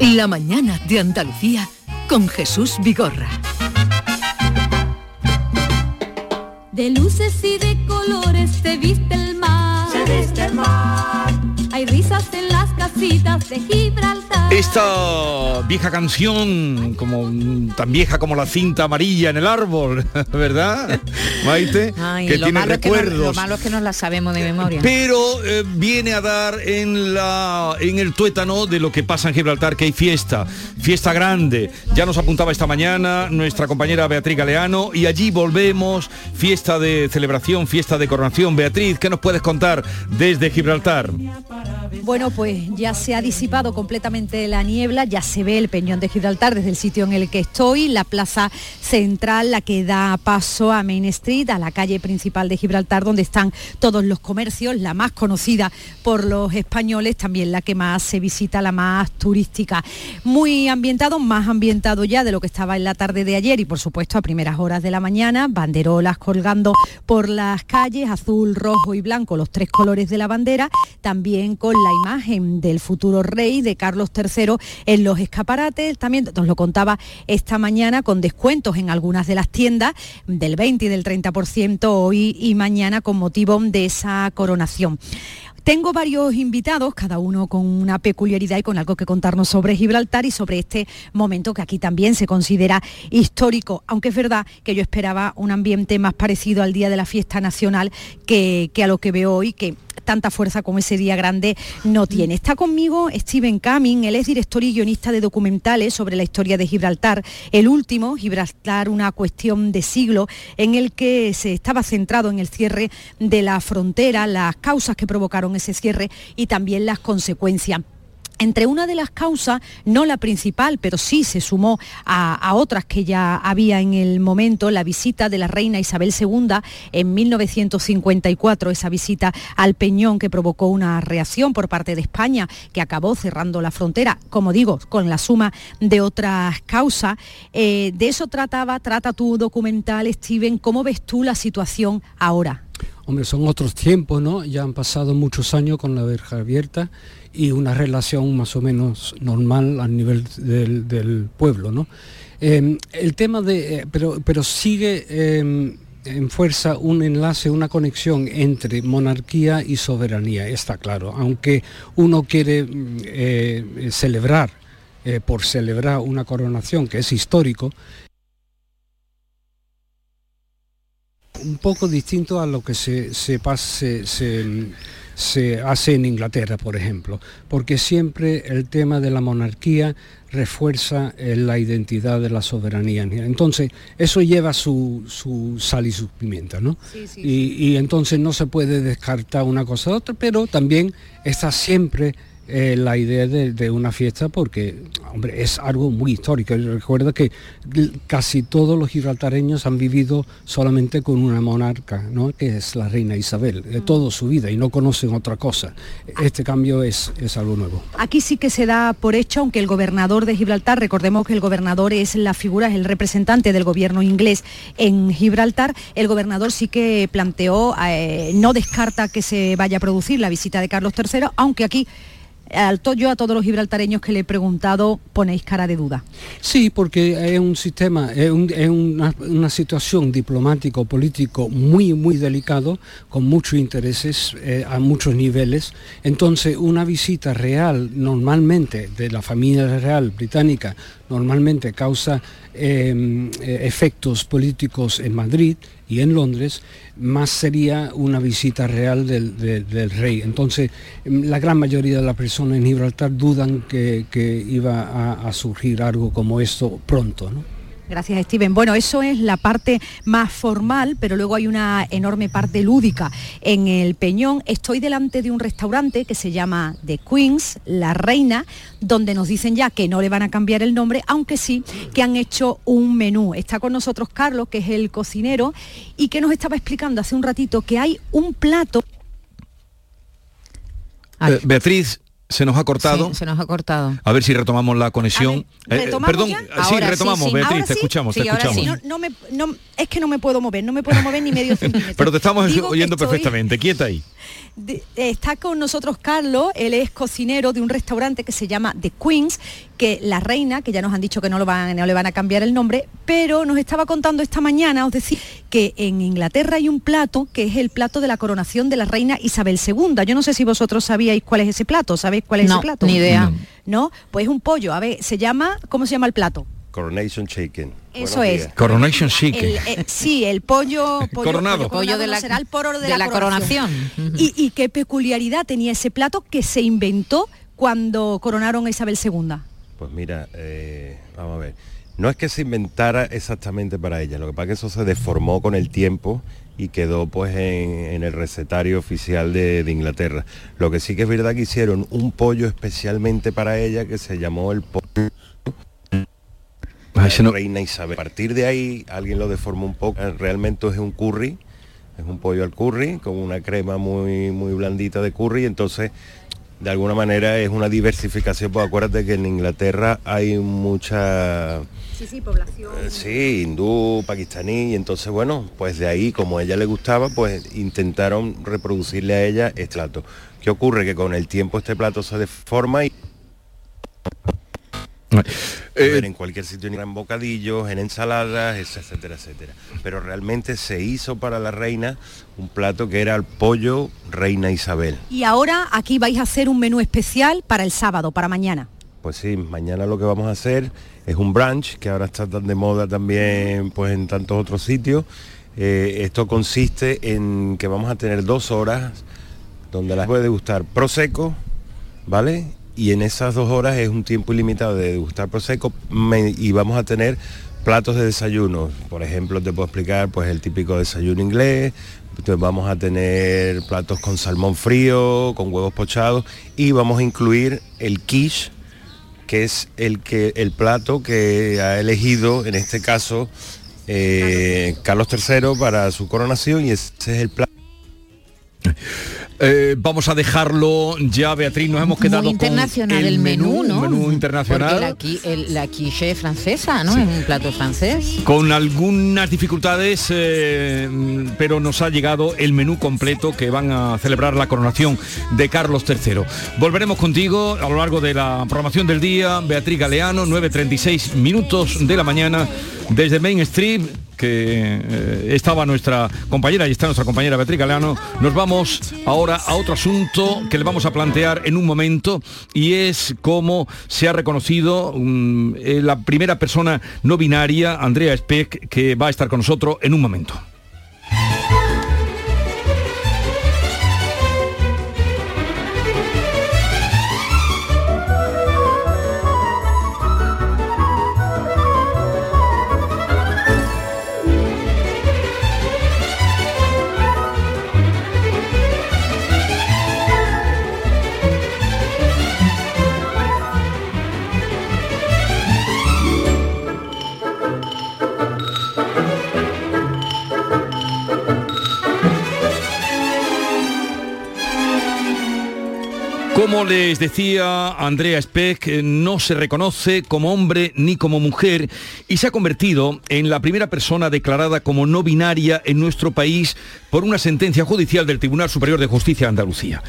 La mañana de Andalucía con Jesús Vigorra. De luces y de colores se viste el mar. Se viste el mar. Hay risas en las casitas de Gibraltar. Esta vieja canción, como tan vieja como la cinta amarilla en el árbol, (laughs) ¿verdad? Maite, (laughs) Ay, que lo, tiene malo es que no, recuerdos. lo malo es que no la sabemos de memoria. Pero eh, viene a dar en la en el tuétano de lo que pasa en Gibraltar, que hay fiesta, fiesta grande. Ya nos apuntaba esta mañana nuestra compañera Beatriz Galeano y allí volvemos, fiesta de celebración, fiesta de coronación. Beatriz, ¿qué nos puedes contar desde Gibraltar? Bueno, pues ya se ha disipado completamente la niebla, ya se ve el Peñón de Gibraltar desde el sitio en el que estoy, la plaza central, la que da paso a Main Street, a la calle principal de Gibraltar, donde están todos los comercios, la más conocida por los españoles, también la que más se visita, la más turística. Muy ambientado, más ambientado ya de lo que estaba en la tarde de ayer y por supuesto a primeras horas de la mañana, banderolas colgando por las calles, azul, rojo y blanco, los tres colores de la bandera, también con la imagen del futuro rey de Carlos III en los escaparates, también nos lo contaba esta mañana con descuentos en algunas de las tiendas del 20 y del 30% hoy y mañana con motivo de esa coronación. Tengo varios invitados, cada uno con una peculiaridad y con algo que contarnos sobre Gibraltar y sobre este momento que aquí también se considera histórico, aunque es verdad que yo esperaba un ambiente más parecido al Día de la Fiesta Nacional que, que a lo que veo hoy, que tanta fuerza como ese día grande no tiene. Está conmigo Steven Cumming, él es director y guionista de documentales sobre la historia de Gibraltar, el último, Gibraltar, una cuestión de siglo, en el que se estaba centrado en el cierre de la frontera, las causas que provocaron ese cierre y también las consecuencias. Entre una de las causas, no la principal, pero sí se sumó a, otras que ya había en el momento, la visita de la reina Isabel II en 1954, esa visita al Peñón que provocó una reacción por parte de España, que acabó cerrando la frontera, como digo, con la suma de otras causas. Eh, de eso trataba, trata tu documental, Steven, ¿cómo ves tú la situación ahora? Hombre, son otros tiempos, ¿no? Ya han pasado muchos años con la verja abierta y una relación más o menos normal a nivel del, pueblo, ¿no? Eh, el tema de, eh, pero, pero sigue eh, en fuerza un enlace, una conexión entre monarquía y soberanía, está claro, aunque uno quiere eh, celebrar, eh, por celebrar una coronación que es histórico, un poco distinto a lo que se, se, se, se, se, hace en Inglaterra, por ejemplo, porque siempre el tema de la monarquía refuerza eh, la identidad de la soberanía. Entonces, eso lleva su, su sal y su pimienta, ¿no? Sí, sí, y, sí. y entonces no se puede descartar una cosa de otra, pero también está siempre eh, la idea de, de, una fiesta porque, hombre, es algo muy histórico. Recuerda que casi todos los gibraltareños han vivido solamente con una monarca, ¿no? que es la reina Isabel, de toda su vida y no conocen otra cosa. Este cambio es, es algo nuevo. Aquí sí que se da por hecho, aunque el gobernador de Gibraltar, recordemos que el gobernador es la figura, es el representante del gobierno inglés en Gibraltar, el gobernador sí que planteó, eh, no descarta que se vaya a producir la visita de Carlos III, aunque aquí yo a todos los gibraltareños que le he preguntado ponéis cara de duda. Sí, porque es un sistema, es, un, es una, situación diplomático, político muy, muy delicado, con muchos intereses eh, a muchos niveles. Entonces, una visita real, normalmente, de la familia real británica, normalmente causa eh, efectos políticos en Madrid y en Londres, más sería una visita real del, rey. Entonces, la gran mayoría de las personas en Gibraltar dudan que, que iba a, a, surgir algo como esto pronto. ¿no? Gracias, Steven. Bueno, eso es la parte más formal, pero luego hay una enorme parte lúdica. En el Peñón estoy delante de un restaurante que se llama The Queens, La Reina, donde nos dicen ya que no le van a cambiar el nombre, aunque sí que han hecho un menú. Está con nosotros Carlos, que es el cocinero, y que nos estaba explicando hace un ratito que hay un plato... Eh, Beatriz, se nos ha cortado. Sí, se nos ha cortado. A ver si retomamos la conexión. Ver, ¿retomamos eh, perdón, ya? sí, retomamos, sí, sí. Beatriz, Ahora te escuchamos, te escuchamos. No, no me, no, es que no me puedo mover, no me puedo mover ni medio (laughs) centímetro. Pero te estamos Digo oyendo estoy... perfectamente, quieta ahí. De, está con nosotros Carlos, él es cocinero de un restaurante que se llama The Queens, que la reina, que ya nos han dicho que no, lo van, no le van a cambiar el nombre, pero nos estaba contando esta mañana, os decía, que en Inglaterra hay un plato que es el plato de la coronación de la reina Isabel II. Yo no sé si vosotros sabíais cuál es ese plato, ¿sabéis cuál es no, ese plato? Ni idea. No, pues un pollo, a ver, se llama, ¿cómo se llama el plato? Coronation Chicken. Eso es. Coronation Chicken. El, el, sí, el pollo, (laughs) pollo coronado. Pollo, pollo de la, será el poro de, de la, la coronación. coronación. ¿Y, ¿Y qué peculiaridad tenía ese plato que se inventó cuando coronaron a Isabel II? Pues mira, eh, vamos a ver. No es que se inventara exactamente para ella, lo que pasa es que eso se deformó con el tiempo y quedó pues en, en el recetario oficial de, de Inglaterra. Lo que sí que es verdad que hicieron un pollo especialmente para ella que se llamó el pollo Reina Isabel. A partir de ahí alguien lo deformó un poco. Realmente es un curry, es un pollo al curry con una crema muy muy blandita de curry. Entonces, de alguna manera es una diversificación. Pues acuérdate que en Inglaterra hay mucha Sí, sí, población. eh, Sí, hindú, pakistaní, y entonces bueno, pues de ahí, como a ella le gustaba, pues intentaron reproducirle a ella este plato. ¿Qué ocurre? Que con el tiempo este plato se deforma y ver en cualquier sitio en bocadillos, en ensaladas, etcétera, etcétera. Pero realmente se hizo para la reina un plato que era el pollo reina Isabel. Y ahora aquí vais a hacer un menú especial para el sábado, para mañana. Pues sí, mañana lo que vamos a hacer es un brunch, que ahora está tan de moda también pues en tantos otros sitios. Eh, esto consiste en que vamos a tener dos horas donde las puede degustar prosecco, ¿vale? Y en esas dos horas es un tiempo ilimitado de degustar prosecco y vamos a tener platos de desayuno. Por ejemplo, te puedo explicar pues el típico desayuno inglés, entonces vamos a tener platos con salmón frío, con huevos pochados y vamos a incluir el quiche, que es el que el plato que ha elegido en este caso eh, Carlos III para su coronación y ese es el plato Eh, vamos a dejarlo ya, Beatriz, nos hemos quedado Muy internacional con el, menú, ¿no? menú internacional. La, qui- el- la quiche es francesa, ¿no? Es un plato francés. Con algunas dificultades, eh, pero nos ha llegado el menú completo que van a celebrar la coronación de Carlos III. Volveremos contigo a lo largo de la programación del día. Beatriz Galeano, 9.36 minutos de la mañana desde Main Street que eh, estaba nuestra compañera y está nuestra compañera Beatriz Galeano. Nos vamos ahora a otro asunto que le vamos a plantear en un momento y es cómo se ha reconocido mm, eh, la primera persona no binaria, Andrea Speck, que va a estar con nosotros en un momento. Como les decía Andrea Speck, eh, no se reconoce como hombre ni como mujer y se ha convertido en la primera persona declarada como no binaria en nuestro país por una sentencia judicial del Tribunal Superior de Justicia de Andalucía.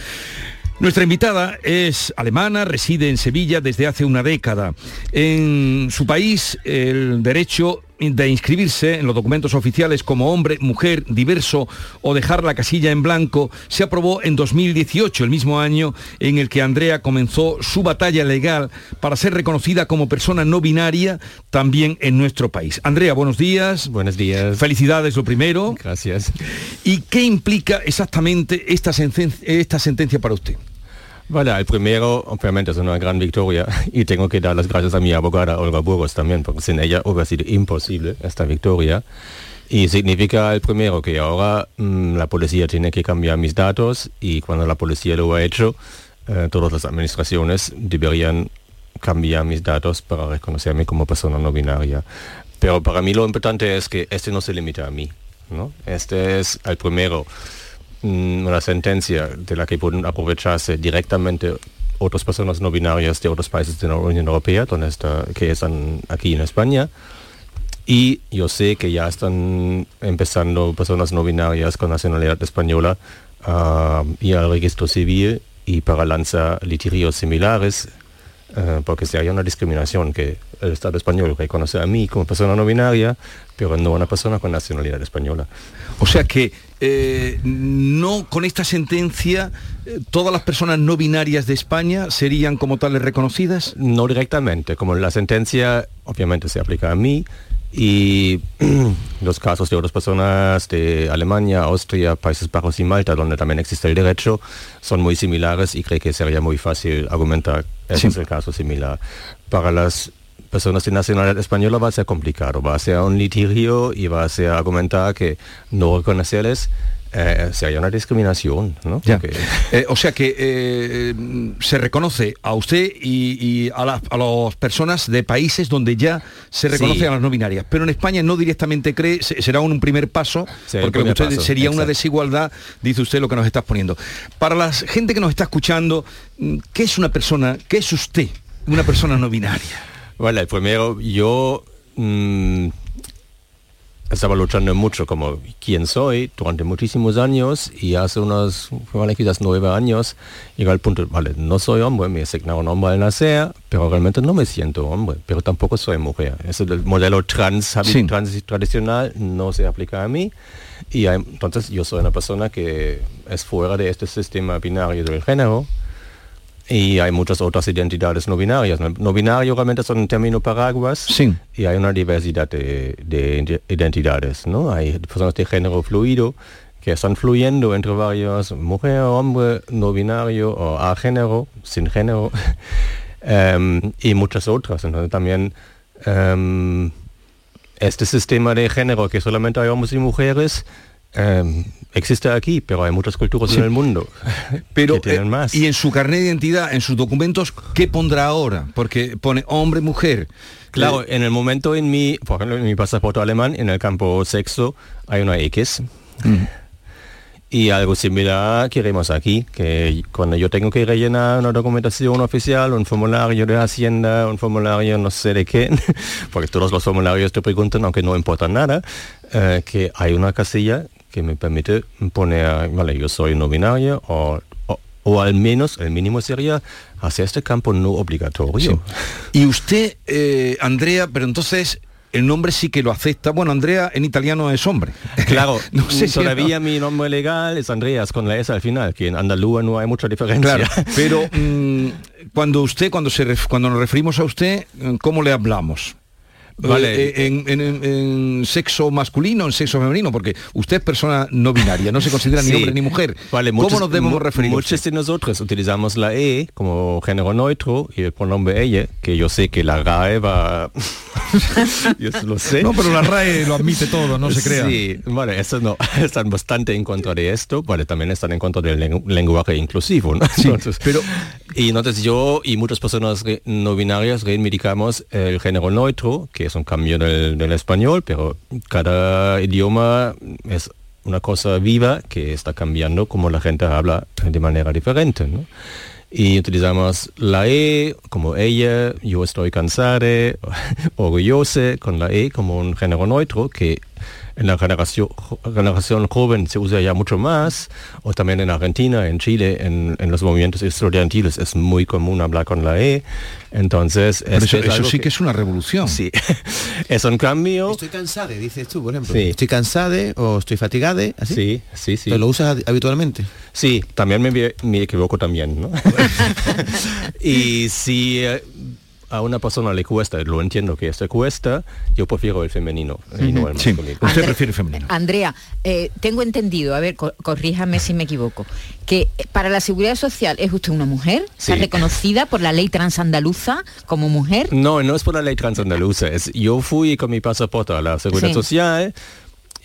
Nuestra invitada es alemana, reside en Sevilla desde hace una década. En su país, el derecho de inscribirse en los documentos oficiales como hombre, mujer, diverso o dejar la casilla en blanco se aprobó en 2018, el mismo año en el que Andrea comenzó su batalla legal para ser reconocida como persona no binaria también en nuestro país. Andrea, buenos días. Buenos días. Felicidades lo primero. Gracias. ¿Y qué implica exactamente esta, sencen- esta sentencia para usted? Vale, el primero obviamente es una gran victoria (laughs) y tengo que dar las gracias a mi abogada Olga Burgos también, porque sin ella hubiera sido imposible esta victoria. Y significa el primero que ahora mm, la policía tiene que cambiar mis datos y cuando la policía lo ha hecho, eh, todas las administraciones deberían cambiar mis datos para reconocerme como persona no binaria. Pero para mí lo importante es que este no se limita a mí. ¿no? Este es el primero una sentencia de la que pueden aprovecharse directamente otras personas no binarias de otros países de la Unión Europea, donde que están aquí en España. Y yo sé que ya están empezando personas no binarias con nacionalidad española a ir al registro civil y para lanzar litigios similares, eh, porque si hay una discriminación que el Estado español reconoce a mí como persona no binaria, pero no a una persona con nacionalidad española. O sea que eh, no con esta sentencia eh, todas las personas no binarias de España serían como tales reconocidas. No directamente, como la sentencia obviamente se aplica a mí y (clears throat) los casos de otras personas de Alemania, Austria, Países Bajos y Malta, donde también existe el derecho, son muy similares y creo que sería muy fácil argumentar ese Sí. es el caso similar. Para las personas de nacionalidad española va a ser complicado, va a ser un litigio y va a ser argumentar que no reconocerles eh, si hay una discriminación, ¿no? Ya. Eh, o sea que eh, se reconoce a usted y, y a, las- a las personas de países donde ya se reconoce Sí. a las no binarias. Pero en España no directamente cree, se- será un, primer paso, Sí, porque primer usted- paso, sería una desigualdad, dice usted lo que nos está poniendo. Para la gente que nos está escuchando, mm, ¿qué es una persona, qué es usted, una persona no binaria? Bueno, el primero, yo mm, estaba luchando mucho como quién soy durante muchísimos años y hace unos, vale, quizás nueve años, llegó al punto, vale, no soy hombre, me asignaron hombre al nacer, pero realmente no me siento hombre, pero tampoco soy mujer. Eso del modelo trans, Sí. trans tradicional no se aplica a mí y entonces yo soy una persona que es fuera de este sistema binario del género. Y hay muchas otras identidades no binarias. ¿no? Binario realmente son un término paraguas. Sí. Y hay una diversidad de, de ide- identidades, ¿no? Hay personas de género fluido que están fluyendo entre varios, mujer, hombre, no binario o a género, sin género, (laughs) em, y muchas otras. Entonces también em, este sistema de género que solamente hay hombres y mujeres em, existe aquí, pero hay muchas culturas Sí. en el mundo (laughs) Pero, que tienen eh, más. y en su carnet de identidad, en sus documentos, ¿qué pondrá ahora? Porque pone hombre, mujer. Claro, Eh, en el momento en mi, por ejemplo, en mi pasaporte alemán, en el campo sexo, hay una X. Y algo similar queremos aquí, que cuando yo tengo que rellenar una documentación oficial, un formulario de Hacienda, un formulario no sé de qué, (laughs) porque todos los formularios te preguntan, aunque no importa nada, eh, que hay una casilla que me permite poner, vale, yo soy no binario, o, o, o al menos el mínimo sería hacer este campo no obligatorio. Y usted, eh, Andrea, pero entonces el nombre sí que lo acepta. Bueno, Andrea en italiano es hombre. (laughs) Claro, no sé si todavía mi nombre legal es Andreas con la S al final, que en andalúa no hay mucha diferencia. Claro, (laughs) pero mm, cuando usted, cuando se ref- cuando nos referimos a usted, ¿cómo le hablamos? Vale. Eh, en, en- sexo masculino, en sexo femenino, porque usted es persona no binaria, no se considera ni Sí. hombre ni mujer. Vale, ¿Cómo muchos- nos debemos referir? Muchos de nosotros utilizamos la E como género neutro y el pronombre ella, que yo sé que la RAE va... (laughs) yo lo sé. No, pero la RAE lo admite todo, no se crea. Sí, vale, eso no. (laughs) Están bastante en contra de esto, vale, también están en contra del lengu- lenguaje inclusivo, ¿no? Entonces, pero... Y entonces yo y muchas personas no binarias reivindicamos el género neutro, que es un cambio del, español, pero cada idioma es una cosa viva que está cambiando como la gente habla de manera diferente. Y utilizamos la E como ella, yo estoy cansada, (laughs) orgullosa, con la E como un género neutro que en la generación, generación joven se usa ya mucho más, o también en Argentina, en Chile, en, en los movimientos estudiantiles es muy común hablar con la E. Entonces, Pero este eso, es eso sí que es una revolución. Sí, (laughs) es un cambio. Estoy cansada, dices tú, por ejemplo. Sí. Estoy cansada o estoy fatigada, así. Sí, sí, sí. ¿Pero lo usas habitualmente? Sí, también me, me equivoco también, ¿no? (laughs) (laughs) y si eh, a una persona le cuesta, lo entiendo que esto cuesta, yo prefiero el femenino y no el Sí, masculino. usted prefiere femenino. Andrea, eh, tengo entendido, a ver, co- corríjame si me equivoco, que eh, para la seguridad social es usted una mujer, está reconocida por la ley transandaluza como mujer. No, no es por la ley transandaluza. Es, yo fui con mi pasaporte a la Seguridad Sí. Social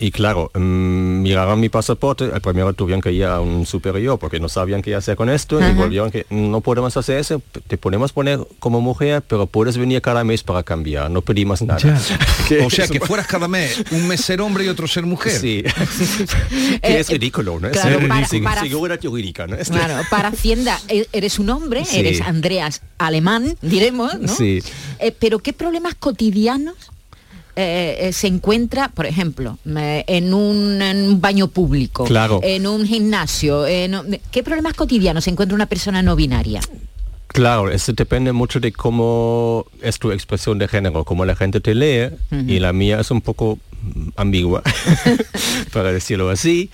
y claro, mm, miraron mi pasaporte, al primero tuvieron que ir a un superior porque no sabían qué hacer con esto y volvieron que no podemos hacer eso, te podemos poner como mujer, pero puedes venir cada mes para cambiar, no pedimos nada. (laughs) o sea, que fueras cada mes un mes ser hombre y otro ser mujer. Sí. (laughs) Eh, que es ridículo, ¿no? claro, es para- sin- para- seguridad jurídica, ¿no? Este- Claro, para Hacienda e- eres un hombre, Sí. eres Andreas alemán, diremos, ¿no? Sí. Eh, pero ¿qué problemas cotidianos eh, eh, se encuentra, por ejemplo, en, un, en un baño público, Claro. en un gimnasio? en ¿Qué problemas cotidianos se encuentra una persona no binaria? Claro, eso depende mucho de cómo es tu expresión de género, cómo la gente te lee, y la mía es un poco ambigua, (laughs) para decirlo así.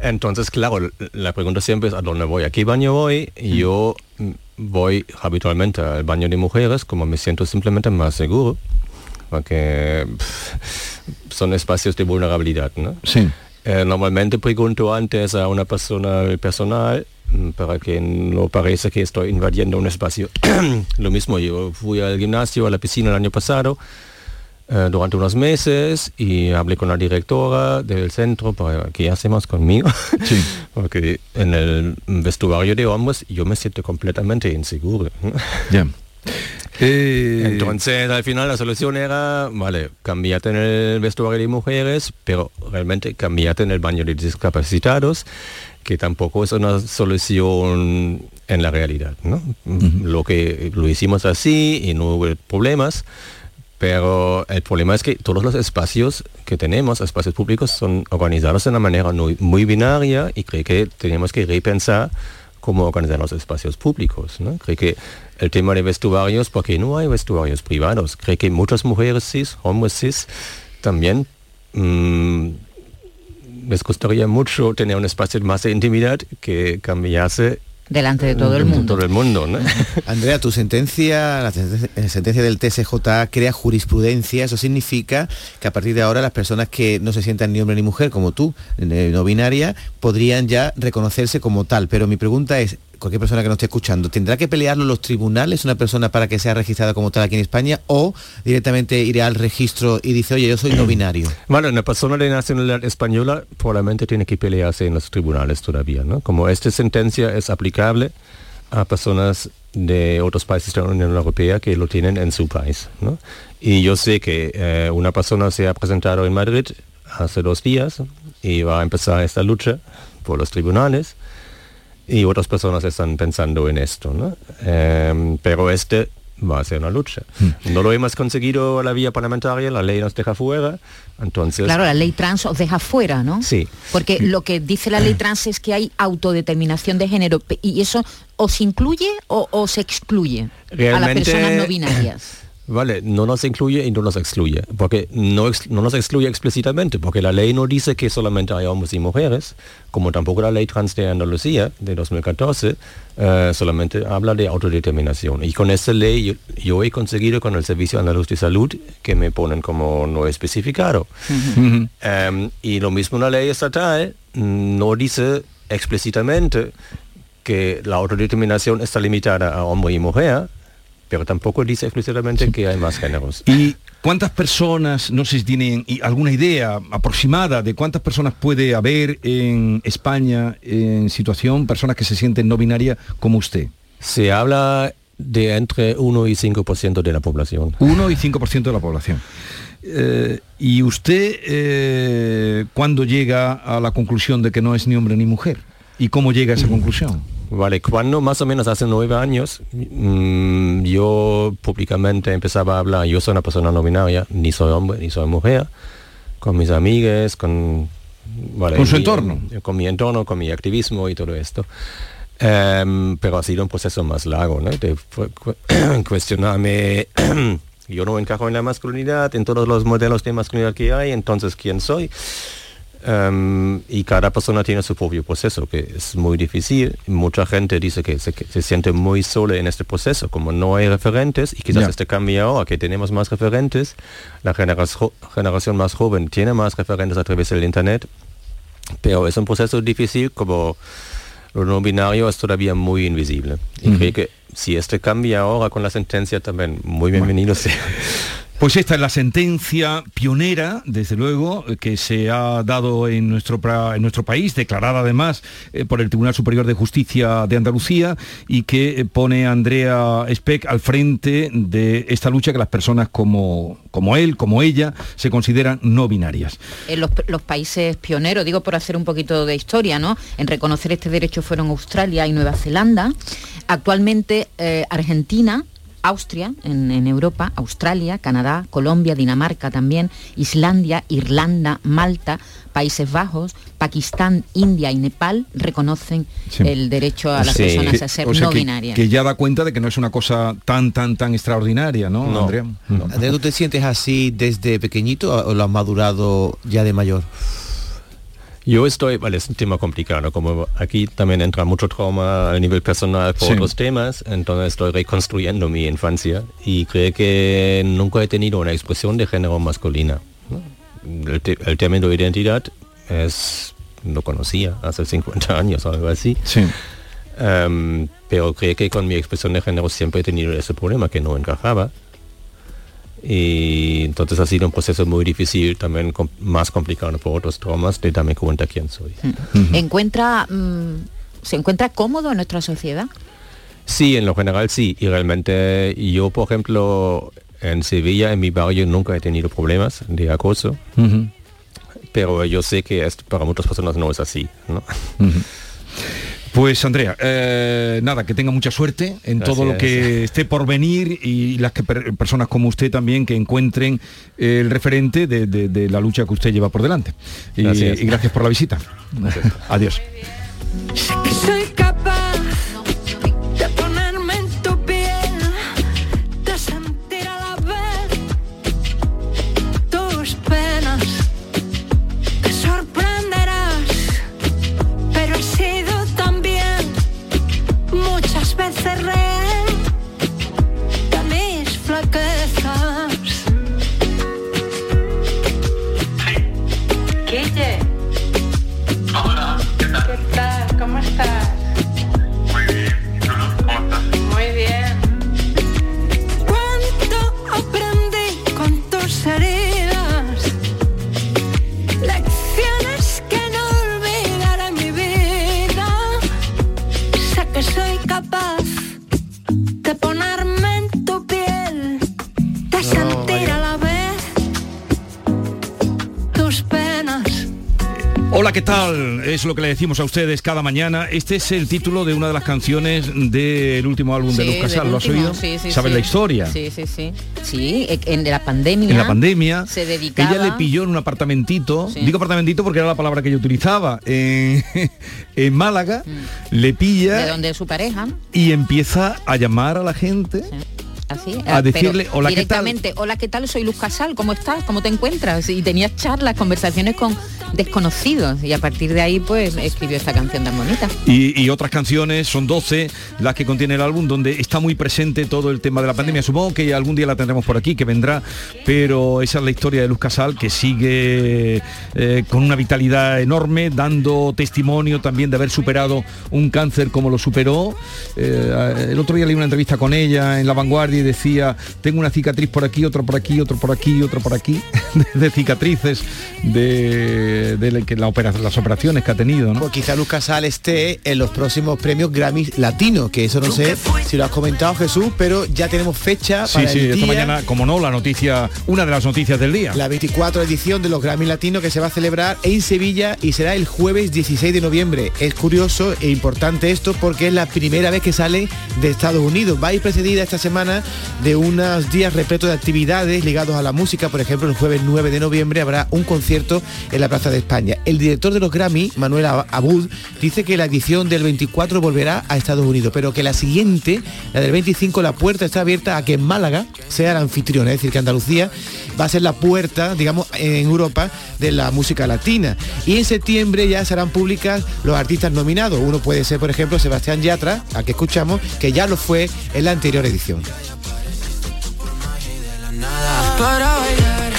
Entonces, claro, la pregunta siempre es ¿a dónde voy? ¿A qué baño voy? Yo voy habitualmente al baño de mujeres, como me siento simplemente más seguro, porque pff, son espacios de vulnerabilidad, ¿no? Sí. Eh, normalmente pregunto antes a una persona personal mm, para que no parezca que estoy invadiendo un espacio. (clears throat) Lo mismo, yo fui al gimnasio, a la piscina el año pasado, eh, durante unos meses y hablé con la directora del centro para qué hacemos conmigo. (laughs) Porque en el vestuario de hombres yo me siento completamente inseguro. Ya. Entonces al final la solución era, vale, cambiate en el vestuario de mujeres, pero realmente cambiate en el baño de discapacitados, que tampoco es una solución en la realidad. ¿no? Lo que lo hicimos así y no hubo problemas. Pero el problema es que todos los espacios que tenemos, espacios públicos, son organizados de una manera muy, muy binaria y creo que tenemos que repensar cómo organizar los espacios públicos. ¿no? Creo que el tema de vestuarios, porque no hay vestuarios privados. Creo que muchas mujeres cis, hombres cis, también mm, les gustaría mucho tener un espacio más de intimidad que cambiase delante de todo el mundo. Todo el mundo, ¿no? (laughs) Andrea, tu sentencia, la sentencia, la sentencia del TSJ crea jurisprudencia. Eso significa que a partir de ahora las personas que no se sientan ni hombre ni mujer, como tú, eh, no binaria, podrían ya reconocerse como tal. Pero mi pregunta es, cualquier persona que nos esté escuchando, ¿tendrá que pelearlo los tribunales una persona para que sea registrada como tal aquí en España o directamente irá al registro y dice, oye, yo soy no binario? (clears throat) Bueno, una persona de nacionalidad española probablemente tiene que pelearse en los tribunales todavía, ¿no? Como esta sentencia es aplicable a personas de otros países de la Unión Europea que lo tienen en su país, ¿no? Y yo sé que eh, una persona se ha presentado en Madrid hace dos días y va a empezar esta lucha por los tribunales y otras personas están pensando en esto, ¿no? Em, pero este va a ser una lucha. No lo hemos conseguido a la vía parlamentaria, la ley nos deja fuera, entonces... Claro, la ley trans os deja fuera, ¿no? Sí. Porque lo que dice la ley trans es que hay autodeterminación de género y eso os incluye o os excluye a las Realmente- personas no binarias. Vale, no nos incluye y no nos excluye, porque no, ex- no nos excluye explícitamente, porque la ley no dice que solamente hay hombres y mujeres, como tampoco la ley trans de Andalucía de 2014, eh, solamente habla de autodeterminación. Y con esta ley yo, yo he conseguido con el Servicio Andaluz de Salud que me ponen como no especificado. Em, y lo mismo la ley estatal mm, no dice explícitamente que la autodeterminación está limitada a hombre y mujer, pero tampoco dice explícitamente que hay más géneros. ¿Y cuántas personas, no sé si tienen alguna idea aproximada de cuántas personas puede haber en España en situación, personas que se sienten no binarias como usted? Se habla de entre 1 y 5% de la población. 1 y 5% de la población. Eh, ¿Y usted eh, cuándo llega a la conclusión de que no es ni hombre ni mujer? ¿Y cómo llega a esa conclusión? Vale, cuando más o menos hace nueve años mm, yo públicamente empezaba a hablar, yo soy una persona no binaria, ni soy hombre ni soy mujer, con mis amigas, con... vale, ¿Con su mi- entorno? Con mi entorno, con mi activismo y todo esto. Em, pero ha sido un proceso más largo, ¿no? De (clears throat) cuestionarme, (clears throat) yo no encajo en la masculinidad, en todos los modelos de masculinidad que hay, entonces ¿quién soy? Em, y cada persona tiene su propio proceso, que es muy difícil. Mucha gente dice que se, que se siente muy sola en este proceso, como no hay referentes, y quizás este cambia ahora, que tenemos más referentes. La generación, generación más joven tiene más referentes a través del Internet, pero es un proceso difícil como lo no binario es todavía muy invisible. Y creo que si este cambia ahora con la sentencia también, muy bienvenido sea. (laughs) Pues esta es la sentencia pionera, desde luego, eh, que se ha dado en nuestro, en nuestro país, declarada además eh, por el Tribunal Superior de Justicia de Andalucía y que eh, pone a Andrea Speck al frente de esta lucha que las personas como, como él, como ella, se consideran no binarias. Los, los países pioneros, digo por hacer un poquito de historia, ¿no? En reconocer este derecho fueron Australia y Nueva Zelanda. Actualmente eh, Argentina, Austria en, en Europa, Australia, Canadá, Colombia, Dinamarca también, Islandia, Irlanda, Malta, Países Bajos, Pakistán, India y Nepal reconocen Sí. el derecho a las Sí. personas a ser o sea no que, binarias. que ya da cuenta de que no es una cosa tan, tan, tan extraordinaria, ¿no, No. Andrea? Andrea, ¿tú te sientes así desde pequeñito o lo has madurado ya de mayor? Yo estoy, vale, es un tema complicado, como aquí también entra mucho trauma a nivel personal por Sí. otros temas, entonces estoy reconstruyendo mi infancia y creo que nunca he tenido una expresión de género masculina. ¿no? El, el término de identidad es, lo conocía hace 50 años o algo así. Sí. Em, pero creo que con mi expresión de género siempre he tenido ese problema que no encajaba. Y entonces ha sido un proceso muy difícil, también com- más complicado por otros traumas, de darme cuenta quién soy. encuentra mm, se encuentra cómodo en nuestra sociedad Sí, en lo general sí. Y realmente yo, por ejemplo, en Sevilla, en mi barrio, nunca he tenido problemas de acoso. Pero yo sé que esto para muchas personas no es así. ¿no? Pues Andrea, eh, nada, que tenga mucha suerte en todo lo Gracias. que esté por venir y las que per- personas como usted también que encuentren eh, el referente de, de- de la lucha que usted lleva por delante. Y Gracias. y gracias por la visita. Adiós. Tal? Es lo que le decimos a ustedes cada mañana. Este es el título de una de las canciones del último álbum de Luz Casal. ¿Lo has oído? sí, sí, ¿Sabes la historia? Sí, sí, sí. Sí, en la pandemia. En la pandemia, se dedicaba. ella le pilló en un apartamentito, digo apartamentito porque era la palabra que ella utilizaba, en, (laughs) en Málaga, le de pilla donde su pareja. y empieza a llamar a la gente. Así, A eh, decirle, pero "Hola, ¿qué tal?". directamente, hola, ¿qué tal? Soy Luz Casal, ¿cómo estás? ¿Cómo te encuentras? Y tenías charlas, conversaciones con desconocidos. Y a partir de ahí, pues, escribió esta canción tan bonita. Y, y otras canciones, son 12 las que contiene el álbum, donde está muy presente todo el tema de la pandemia. Supongo que algún día la tendremos por aquí, que vendrá, pero esa es la historia de Luz Casal, que sigue eh, con una vitalidad enorme, dando testimonio también de haber superado un cáncer como lo superó. Eh, el otro día leí una entrevista con ella en La Vanguardia y decía, tengo una cicatriz por aquí, otra por aquí, otro por aquí, otro por aquí, (laughs) de cicatrices de, de la- que la opera- las operaciones que ha tenido. ¿no? Pues quizá Luz Casal esté en los próximos premios Grammy Latino, que eso no sé si lo has comentado Jesús, pero ya tenemos fecha Sí, para sí, el esta día, mañana, como no, la noticia, una de las noticias del día. la 24 edición de los Grammy Latinos que se va a celebrar en Sevilla y será el jueves 16 de noviembre. Es curioso e importante esto porque es la primera vez que sale de Estados Unidos. Va a ir precedida esta semana de unos días repletos de actividades ligados a la música. Por ejemplo, el jueves 9 de noviembre habrá un concierto en la Plaza de España. El director de los Grammy, Manuel Ab- Abud, dice que la edición del 24 volverá a Estados Unidos, pero que la siguiente, la del 25, la puerta está abierta a que Málaga sea el anfitrión, es decir, que Andalucía va a ser la puerta, digamos, en Europa de la música latina. Y en septiembre ya serán públicas los artistas nominados. Uno puede ser, por ejemplo, Sebastián Yatra, al que escuchamos, que ya lo fue en la anterior edición. Para bailar,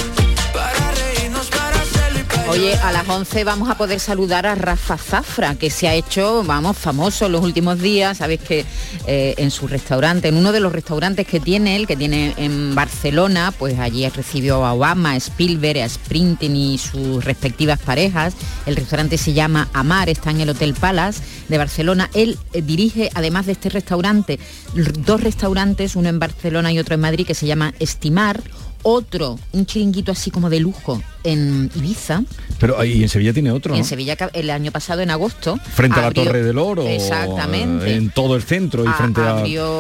para reírnos, para hacerlo y para Oye, a las 11 vamos a poder saludar a Rafa Zafra, que se ha hecho, vamos, famoso en los últimos días. Sabes que eh, en su restaurante, en uno de los restaurantes que tiene él, que tiene en Barcelona, pues allí recibió a Obama, a Spielberg, a Sprinting y sus respectivas parejas. El restaurante se llama Amar, está en el Hotel Palace de Barcelona. Él eh, dirige, además de este restaurante, dos restaurantes, uno en Barcelona y otro en Madrid, que se llama Estimar. Otro, un chiringuito así como de lujo en Ibiza. Pero ahí en Sevilla tiene otro, en Sevilla el año pasado en agosto. Frente a la Torre del Oro. Exactamente. En todo el centro y A- frente a-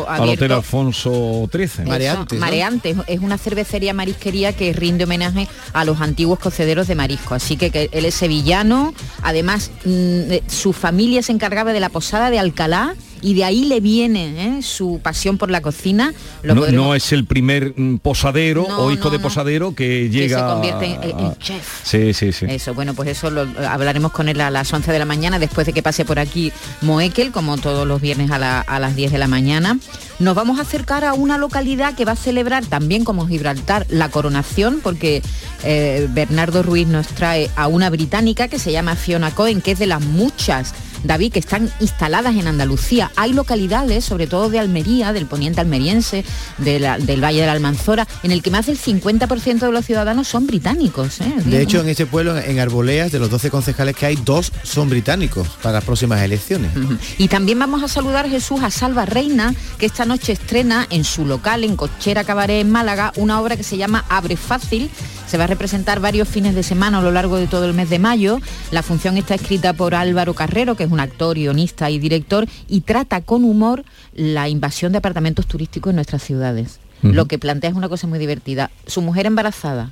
al Hotel Alfonso XIII. Eso, Mareantes, es una cervecería marisquería que rinde homenaje a los antiguos cocederos de marisco. Así que, que él es sevillano, además mm, eh, su familia se encargaba de la posada de Alcalá y de ahí le viene ¿eh? su pasión por la cocina. Lo No, podremos- no es el primer mm, posadero No, o hijo no, de posadero que llega se convierte en, chef. Sí, sí, sí. Eso, bueno, pues eso lo hablaremos con él a las 11 de la mañana, después de que pase por aquí Moekel, como todos los viernes a, la- a las 10 de la mañana. Nos vamos a acercar a una localidad que va a celebrar también como Gibraltar la coronación, porque eh, Bernardo Ruiz nos trae a una británica que se llama Fiona Cohen, que es de las muchas David, que están instaladas en Andalucía. Hay localidades, sobre todo de Almería, del poniente almeriense, de la- del Valle de la Almanzora, en el que más del 50% de los ciudadanos son británicos. ¿eh? De hecho, en ese pueblo, en Arboleas, de los 12 concejales que hay, dos son británicos para las próximas elecciones. Y también vamos a saludar Jesús a Salva Reina, que esta noche estrena en su local, en Cochera Cabaret, en Málaga, una obra que se llama Abre Fácil. Se va a representar varios fines de semana a lo largo de todo el mes de mayo. La función está escrita por Álvaro Carrero, que es un actor, guionista y director, y trata con humor la invasión de apartamentos turísticos en nuestras ciudades. Lo que plantea es una cosa muy divertida. Su mujer embarazada.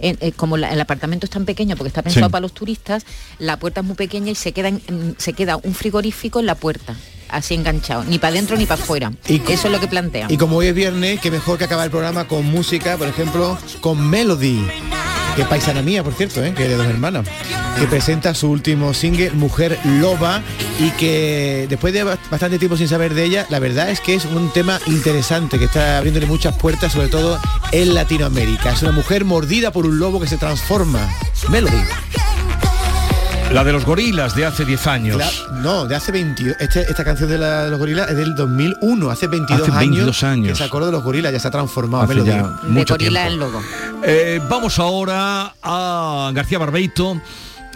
en- eh, como la- el apartamento es tan pequeño porque está pensado Sí. para los turistas, la puerta es muy pequeña y se queda, en- se queda un frigorífico en la puerta, así enganchado, ni para adentro ni para afuera. Eso es lo que plantea. Y como hoy es viernes, qué mejor que acabar el programa con música, por ejemplo, con Melody, que es paisana mía, por cierto, ¿eh? que es de dos hermanas, que presenta su último single, Mujer Loba, y que después de ba- bastante tiempo sin saber de ella, la verdad es que es un tema interesante, que está abriéndole muchas puertas, sobre todo en Latinoamérica. Es una mujer mordida por un lobo que se transforma. Melody. La de los gorilas de hace 10 años. No, de hace 22. este- esta canción de, la- de los gorilas es del 2001, hace 22, Hace 22 años. Que se acordó de los gorilas, ya se ha transformado. Hace Melody. ya mucho tiempo. Eh, vamos ahora a García Barbeito,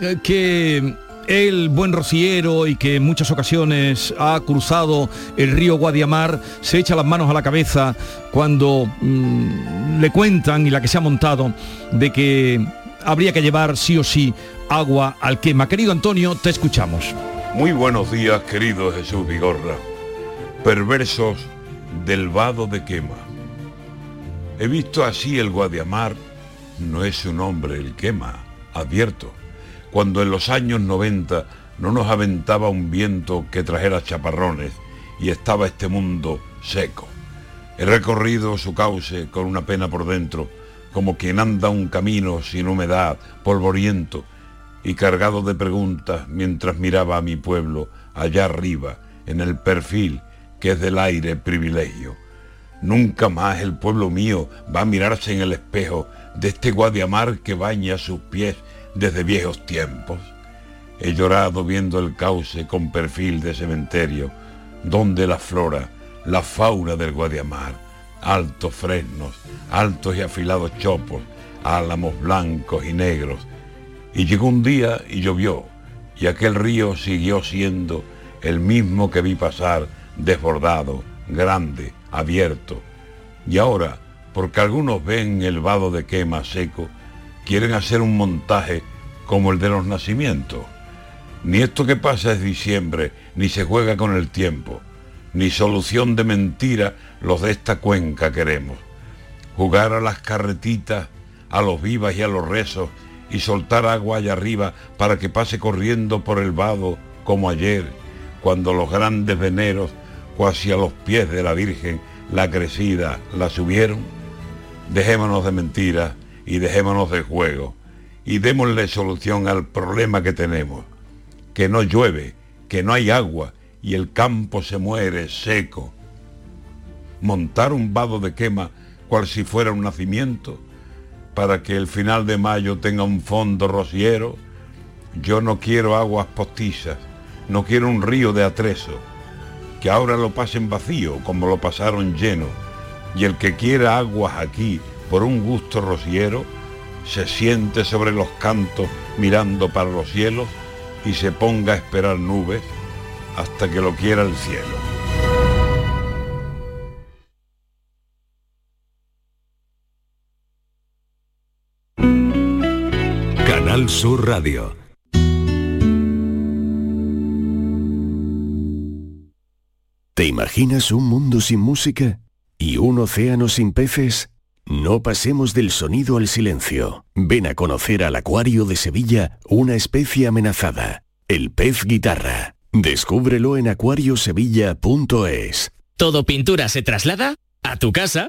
eh, que el buen rociero y que en muchas ocasiones ha cruzado el río Guadiamar, se echa las manos a la cabeza cuando mm, le cuentan y la que se ha montado de que habría que llevar sí o sí agua al quema. Querido Antonio, te escuchamos. Muy buenos días, querido Jesús Vigorra. Perversos del vado de quema. He visto así el Guadiamar, no es su nombre el quema, advierto. Cuando en los años 90 no nos aventaba un viento que trajera chaparrones y estaba este mundo seco. He recorrido su cauce con una pena por dentro, como quien anda un camino sin humedad, polvoriento, y cargado de preguntas mientras miraba a mi pueblo allá arriba, en el perfil que es del aire privilegio. Nunca más el pueblo mío va a mirarse en el espejo de este Guadiamar que baña sus pies desde viejos tiempos. He llorado viendo el cauce con perfil de cementerio, donde la flora, la fauna del Guadiamar, altos fresnos, altos y afilados chopos, álamos blancos y negros, y llegó un día y llovió, y aquel río siguió siendo el mismo que vi pasar, desbordado, grande, abierto. Y ahora, porque algunos ven el vado de quema seco, quieren hacer un montaje como el de los nacimientos. Ni esto que pasa es diciembre, ni se juega con el tiempo, ni solución de mentira los de esta cuenca queremos. Jugar a las carretitas, a los vivas y a los rezos, y soltar agua allá arriba para que pase corriendo por el vado como ayer, cuando los grandes veneros, cuasi a los pies de la Virgen, la crecida, la subieron. Dejémonos de mentiras y dejémonos de juego y démosle solución al problema que tenemos, que no llueve, que no hay agua y el campo se muere seco. Montar un vado de quema cual si fuera un nacimiento, para que el final de mayo tenga un fondo rociero, yo no quiero aguas postizas, no quiero un río de atrezo, que ahora lo pasen vacío como lo pasaron lleno, y el que quiera aguas aquí por un gusto rociero, se siente sobre los cantos mirando para los cielos y se ponga a esperar nubes hasta que lo quiera el cielo. Sur Radio. ¿Te imaginas un mundo sin música? ¿Y un océano sin peces? No pasemos del sonido al silencio. Ven a conocer al Acuario de Sevilla una especie amenazada, el pez guitarra. Descúbrelo en acuariosevilla.es. Todo pintura se traslada a tu casa.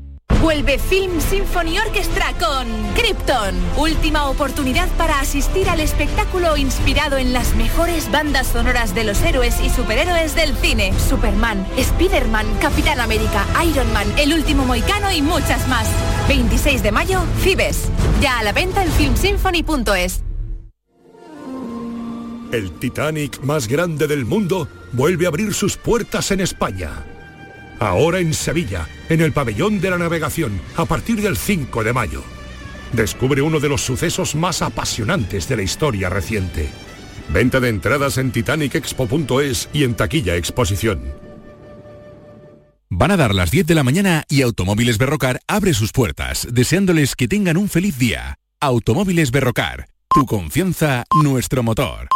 Vuelve Film Symphony Orchestra con Krypton. Última oportunidad para asistir al espectáculo inspirado en las mejores bandas sonoras de los héroes y superhéroes del cine. Superman, Spider-Man, Capitán América, Iron Man, El Último Moicano y muchas más. 26 de mayo, Fibes. Ya a la venta en filmsymphony.es. El Titanic más grande del mundo vuelve a abrir sus puertas en España. Ahora en Sevilla, en el pabellón de la navegación, a partir del 5 de mayo. Descubre uno de los sucesos más apasionantes de la historia reciente. Venta de entradas en titanicexpo.es y en taquilla exposición. Van a dar las 10 de la mañana y Automóviles Berrocar abre sus puertas, deseándoles que tengan un feliz día. Automóviles Berrocar, tu confianza, nuestro motor.